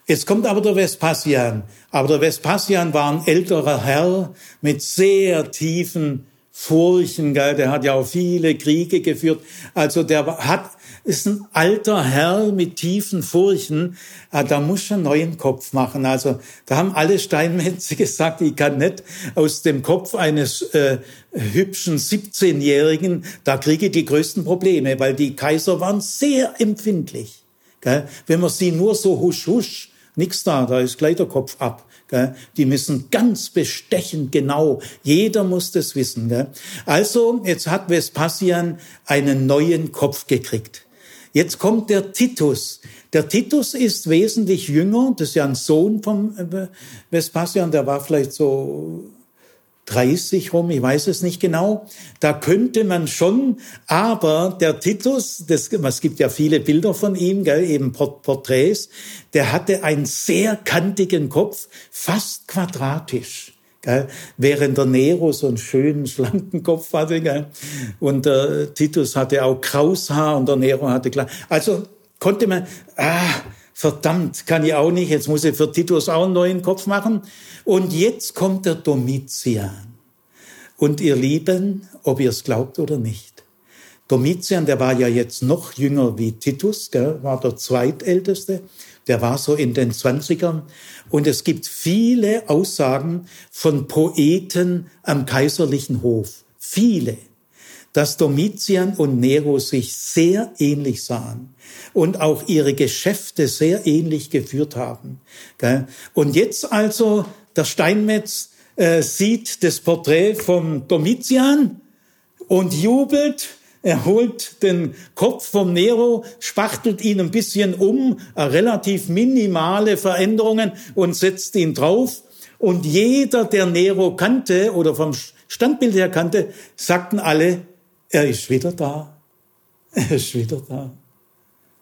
Jetzt kommt aber der Vespasian. Aber der Vespasian war ein älterer Herr mit sehr tiefen Furchen, gell? der hat ja auch viele Kriege geführt. Also der hat ist ein alter Herr mit tiefen Furchen, ah, da muss schon einen neuen Kopf machen. Also da haben alle Steinmetze gesagt, ich kann nicht aus dem Kopf eines äh, hübschen 17-Jährigen, da kriege ich die größten Probleme, weil die Kaiser waren sehr empfindlich. Gell? Wenn man sie nur so husch husch, nix da, da ist gleich der Kopf ab. Gell? Die müssen ganz bestechend genau. Jeder muss das wissen. Gell? Also, jetzt hat Vespasian einen neuen Kopf gekriegt. Jetzt kommt der Titus. Der Titus ist wesentlich jünger, das ist ja ein Sohn vom äh, Vespasian, der war vielleicht so 30 rum, ich weiß es nicht genau. Da könnte man schon, aber der Titus, das, es gibt ja viele Bilder von ihm, gell, eben Porträts, der hatte einen sehr kantigen Kopf, fast quadratisch. Gell? Während der Nero so einen schönen, schlanken Kopf hatte. Gell? Und der äh, Titus hatte auch graues Haar und der Nero hatte klar. Also konnte man, ah, verdammt, kann ich auch nicht, jetzt muss ich für Titus auch einen neuen Kopf machen. Und jetzt kommt der Domitian. Und ihr Lieben, ob ihr es glaubt oder nicht, Domitian, der war ja jetzt noch jünger wie Titus, gell, war der zweitälteste, der war so in den Zwanzigern. Und es gibt viele Aussagen von Poeten am kaiserlichen Hof. Viele. Dass Domitian und Nero sich sehr ähnlich sahen und auch ihre Geschäfte sehr ähnlich geführt haben. Und jetzt also der Steinmetz äh, sieht das Porträt vom Domitian und jubelt er holt den Kopf vom Nero, spachtelt ihn ein bisschen um, äh, relativ minimale Veränderungen und setzt ihn drauf. Und jeder, der Nero kannte oder vom Standbild her kannte, sagten alle, er ist wieder da. Er ist wieder da.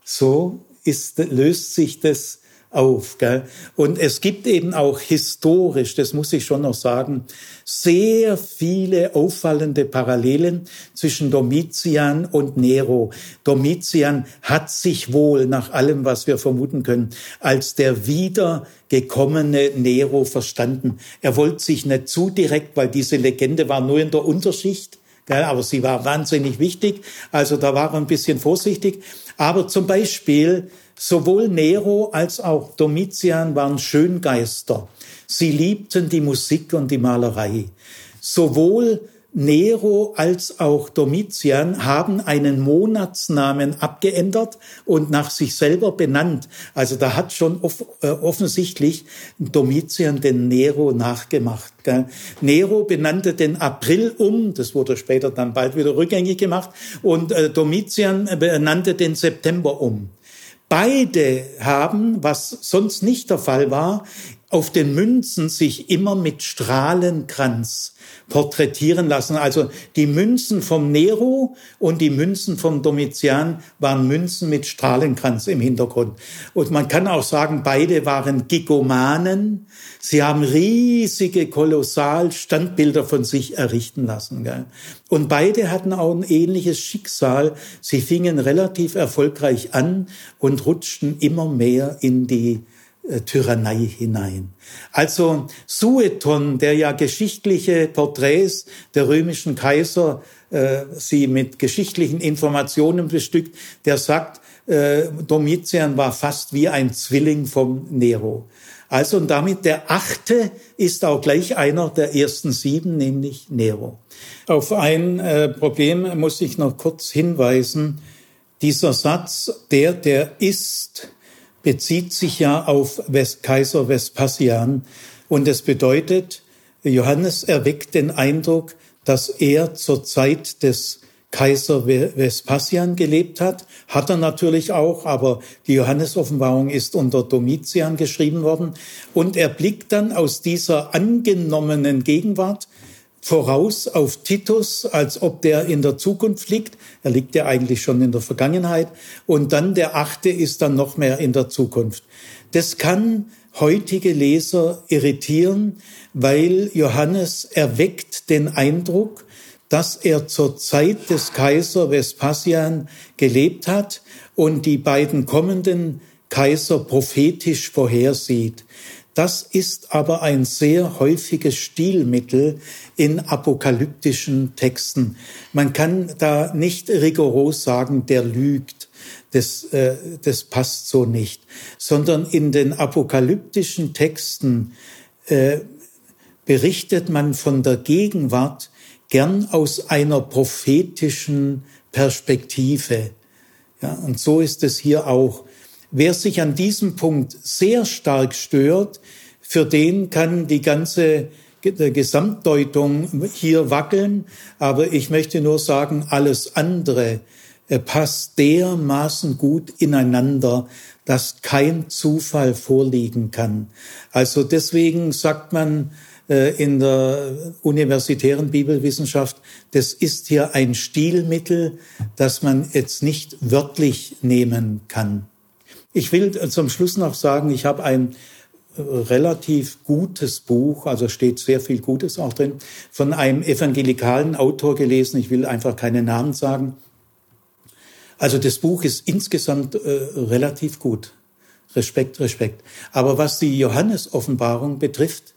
So ist, löst sich das auf. Gell? Und es gibt eben auch historisch, das muss ich schon noch sagen, sehr viele auffallende Parallelen zwischen Domitian und Nero. Domitian hat sich wohl, nach allem, was wir vermuten können, als der wiedergekommene Nero verstanden. Er wollte sich nicht zu direkt, weil diese Legende war nur in der Unterschicht, aber sie war wahnsinnig wichtig. Also da war er ein bisschen vorsichtig. Aber zum Beispiel Sowohl Nero als auch Domitian waren Schöngeister. Sie liebten die Musik und die Malerei. Sowohl Nero als auch Domitian haben einen Monatsnamen abgeändert und nach sich selber benannt. Also da hat schon off äh, offensichtlich Domitian den Nero nachgemacht. Gell? Nero benannte den April um, das wurde später dann bald wieder rückgängig gemacht, und äh, Domitian benannte den September um. Beide haben, was sonst nicht der Fall war, auf den Münzen sich immer mit Strahlenkranz porträtieren lassen. Also die Münzen vom Nero und die Münzen vom Domitian waren Münzen mit Strahlenkranz im Hintergrund. Und man kann auch sagen, beide waren Gigomanen. Sie haben riesige, kolossal Standbilder von sich errichten lassen. Gell? Und beide hatten auch ein ähnliches Schicksal. Sie fingen relativ erfolgreich an und rutschten immer mehr in die äh, Tyrannei hinein. Also Sueton, der ja geschichtliche Porträts der römischen Kaiser äh, sie mit geschichtlichen Informationen bestückt, der sagt, äh, Domitian war fast wie ein Zwilling vom Nero. Also und damit der achte ist auch gleich einer der ersten sieben, nämlich Nero. Auf ein äh, Problem muss ich noch kurz hinweisen. Dieser Satz, der, der ist, bezieht sich ja auf Kaiser Vespasian und es bedeutet, Johannes erweckt den Eindruck, dass er zur Zeit des Kaiser Vespasian gelebt hat. Hat er natürlich auch, aber die Johannesoffenbarung ist unter Domitian geschrieben worden. Und er blickt dann aus dieser angenommenen Gegenwart voraus auf Titus, als ob der in der Zukunft liegt. Er liegt ja eigentlich schon in der Vergangenheit. Und dann der achte ist dann noch mehr in der Zukunft. Das kann heutige Leser irritieren, weil Johannes erweckt den Eindruck, dass er zur Zeit des Kaiser Vespasian gelebt hat und die beiden kommenden Kaiser prophetisch vorhersieht. Das ist aber ein sehr häufiges Stilmittel in apokalyptischen Texten. Man kann da nicht rigoros sagen, der lügt. Das, äh, das passt so nicht. Sondern in den apokalyptischen Texten äh, berichtet man von der Gegenwart gern aus einer prophetischen Perspektive. Ja, und so ist es hier auch. Wer sich an diesem Punkt sehr stark stört, für den kann die ganze Gesamtdeutung hier wackeln. Aber ich möchte nur sagen, alles andere äh, passt dermaßen gut ineinander, dass kein Zufall vorliegen kann. Also deswegen sagt man äh, in der universitären Bibelwissenschaft, das ist hier ein Stilmittel, das man jetzt nicht wörtlich nehmen kann. Ich will zum Schluss noch sagen, ich habe ein äh, relativ gutes Buch, also steht sehr viel Gutes auch drin, von einem evangelikalen Autor gelesen. Ich will einfach keine Namen sagen. Also das Buch ist insgesamt äh, relativ gut. Respekt, Respekt. Aber was die Johannes-Offenbarung betrifft,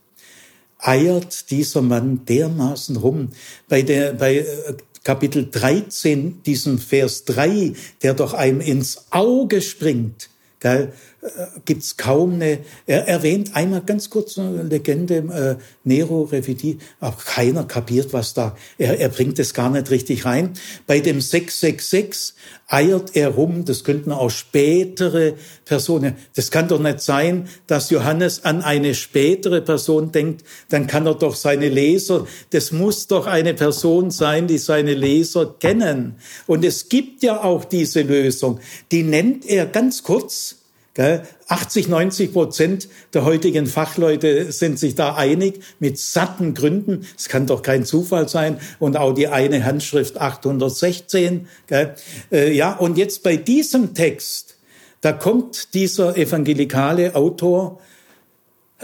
eiert dieser Mann dermaßen rum. Bei der, bei äh, Kapitel 13, diesem Vers 3, der doch einem ins Auge springt, Gell? Äh, gibt's kaum eine, er erwähnt einmal ganz kurz eine Legende, äh, Nero Revidi, aber keiner kapiert, was da, er, er bringt es gar nicht richtig rein. Bei dem 666 eiert er rum, das könnten auch spätere Personen, das kann doch nicht sein, dass Johannes an eine spätere Person denkt, dann kann er doch seine Leser, das muss doch eine Person sein, die seine Leser kennen. Und es gibt ja auch diese Lösung, die nennt er ganz kurz, 80, 90 Prozent der heutigen Fachleute sind sich da einig mit satten Gründen. Es kann doch kein Zufall sein. Und auch die eine Handschrift 816. Äh, ja, und jetzt bei diesem Text, da kommt dieser evangelikale Autor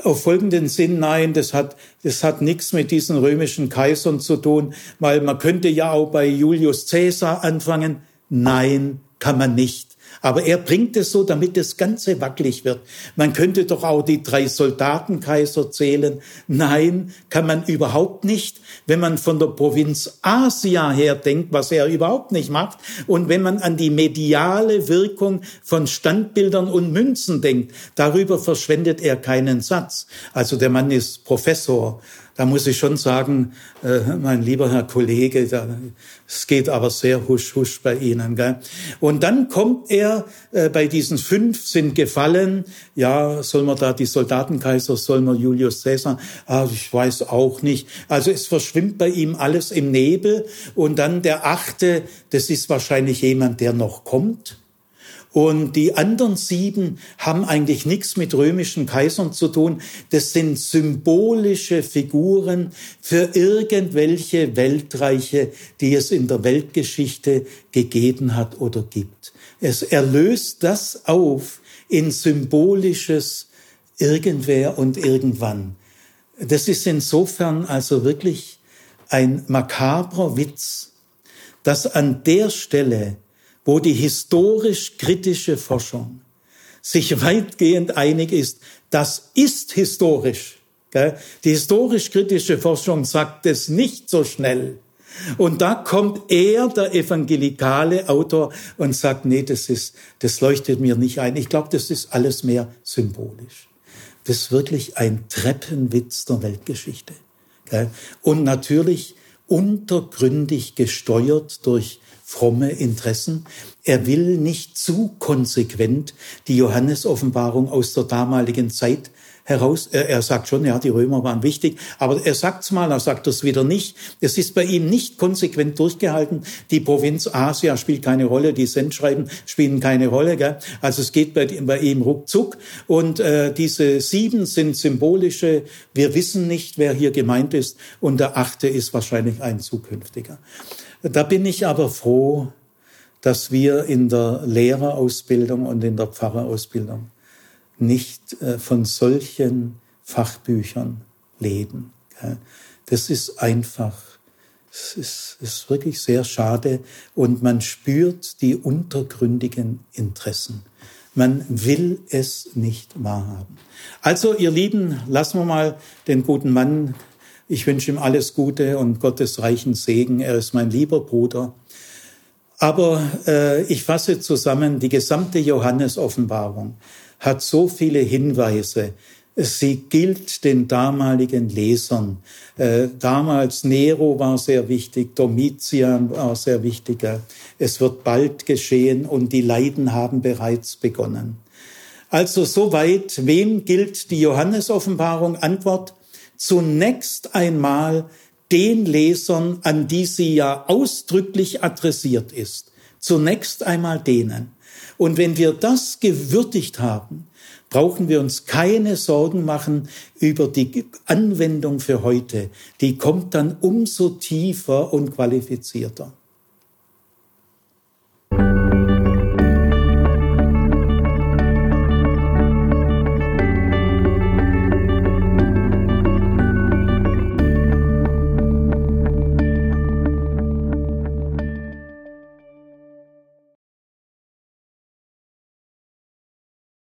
auf folgenden Sinn, nein, das hat, das hat nichts mit diesen römischen Kaisern zu tun, weil man könnte ja auch bei Julius Caesar anfangen. Nein, kann man nicht. Aber er bringt es so, damit das Ganze wackelig wird. Man könnte doch auch die drei Soldatenkaiser zählen. Nein, kann man überhaupt nicht. Wenn man von der Provinz Asia her denkt, was er überhaupt nicht macht, und wenn man an die mediale Wirkung von Standbildern und Münzen denkt, darüber verschwendet er keinen Satz. Also der Mann ist Professor da muss ich schon sagen, äh, mein lieber Herr Kollege, da, es geht aber sehr husch husch bei Ihnen. Gell? Und dann kommt er, äh, bei diesen fünf sind gefallen, ja, soll man da die Soldatenkaiser, soll man Julius Caesar, ah, ich weiß auch nicht. Also es verschwimmt bei ihm alles im Nebel. Und dann der achte, das ist wahrscheinlich jemand, der noch kommt. Und die anderen sieben haben eigentlich nichts mit römischen Kaisern zu tun. Das sind symbolische Figuren für irgendwelche Weltreiche, die es in der Weltgeschichte gegeben hat oder gibt. Es erlöst das auf in symbolisches Irgendwer und irgendwann. Das ist insofern also wirklich ein makabrer Witz, dass an der Stelle wo die historisch-kritische Forschung sich weitgehend einig ist, das ist historisch. Die historisch-kritische Forschung sagt es nicht so schnell. Und da kommt er, der evangelikale Autor, und sagt, nee, das ist, das leuchtet mir nicht ein. Ich glaube, das ist alles mehr symbolisch. Das ist wirklich ein Treppenwitz der Weltgeschichte. Und natürlich untergründig gesteuert durch fromme Interessen. Er will nicht zu konsequent die Johannesoffenbarung aus der damaligen Zeit heraus. Er, er sagt schon, ja, die Römer waren wichtig, aber er sagt's mal, er sagt das wieder nicht. Es ist bei ihm nicht konsequent durchgehalten. Die Provinz Asia spielt keine Rolle, die Sendschreiben spielen keine Rolle. Gell? Also es geht bei, bei ihm ruckzuck. Und äh, diese sieben sind symbolische. Wir wissen nicht, wer hier gemeint ist. Und der achte ist wahrscheinlich ein zukünftiger. Da bin ich aber froh, dass wir in der Lehrerausbildung und in der Pfarrerausbildung nicht äh, von solchen Fachbüchern leben. Das ist einfach, es ist, ist wirklich sehr schade und man spürt die untergründigen Interessen. Man will es nicht wahrhaben. Also, ihr Lieben, lassen wir mal den guten Mann ich wünsche ihm alles Gute und Gottes reichen Segen. Er ist mein lieber Bruder. Aber äh, ich fasse zusammen, die gesamte Johannes-Offenbarung hat so viele Hinweise. Sie gilt den damaligen Lesern. Äh, damals Nero war sehr wichtig, Domitian war sehr wichtig. Es wird bald geschehen und die Leiden haben bereits begonnen. Also soweit, wem gilt die Johannes-Offenbarung? Antwort, zunächst einmal den Lesern, an die sie ja ausdrücklich adressiert ist. Zunächst einmal denen. Und wenn wir das gewürdigt haben, brauchen wir uns keine Sorgen machen über die Anwendung für heute. Die kommt dann umso tiefer und qualifizierter.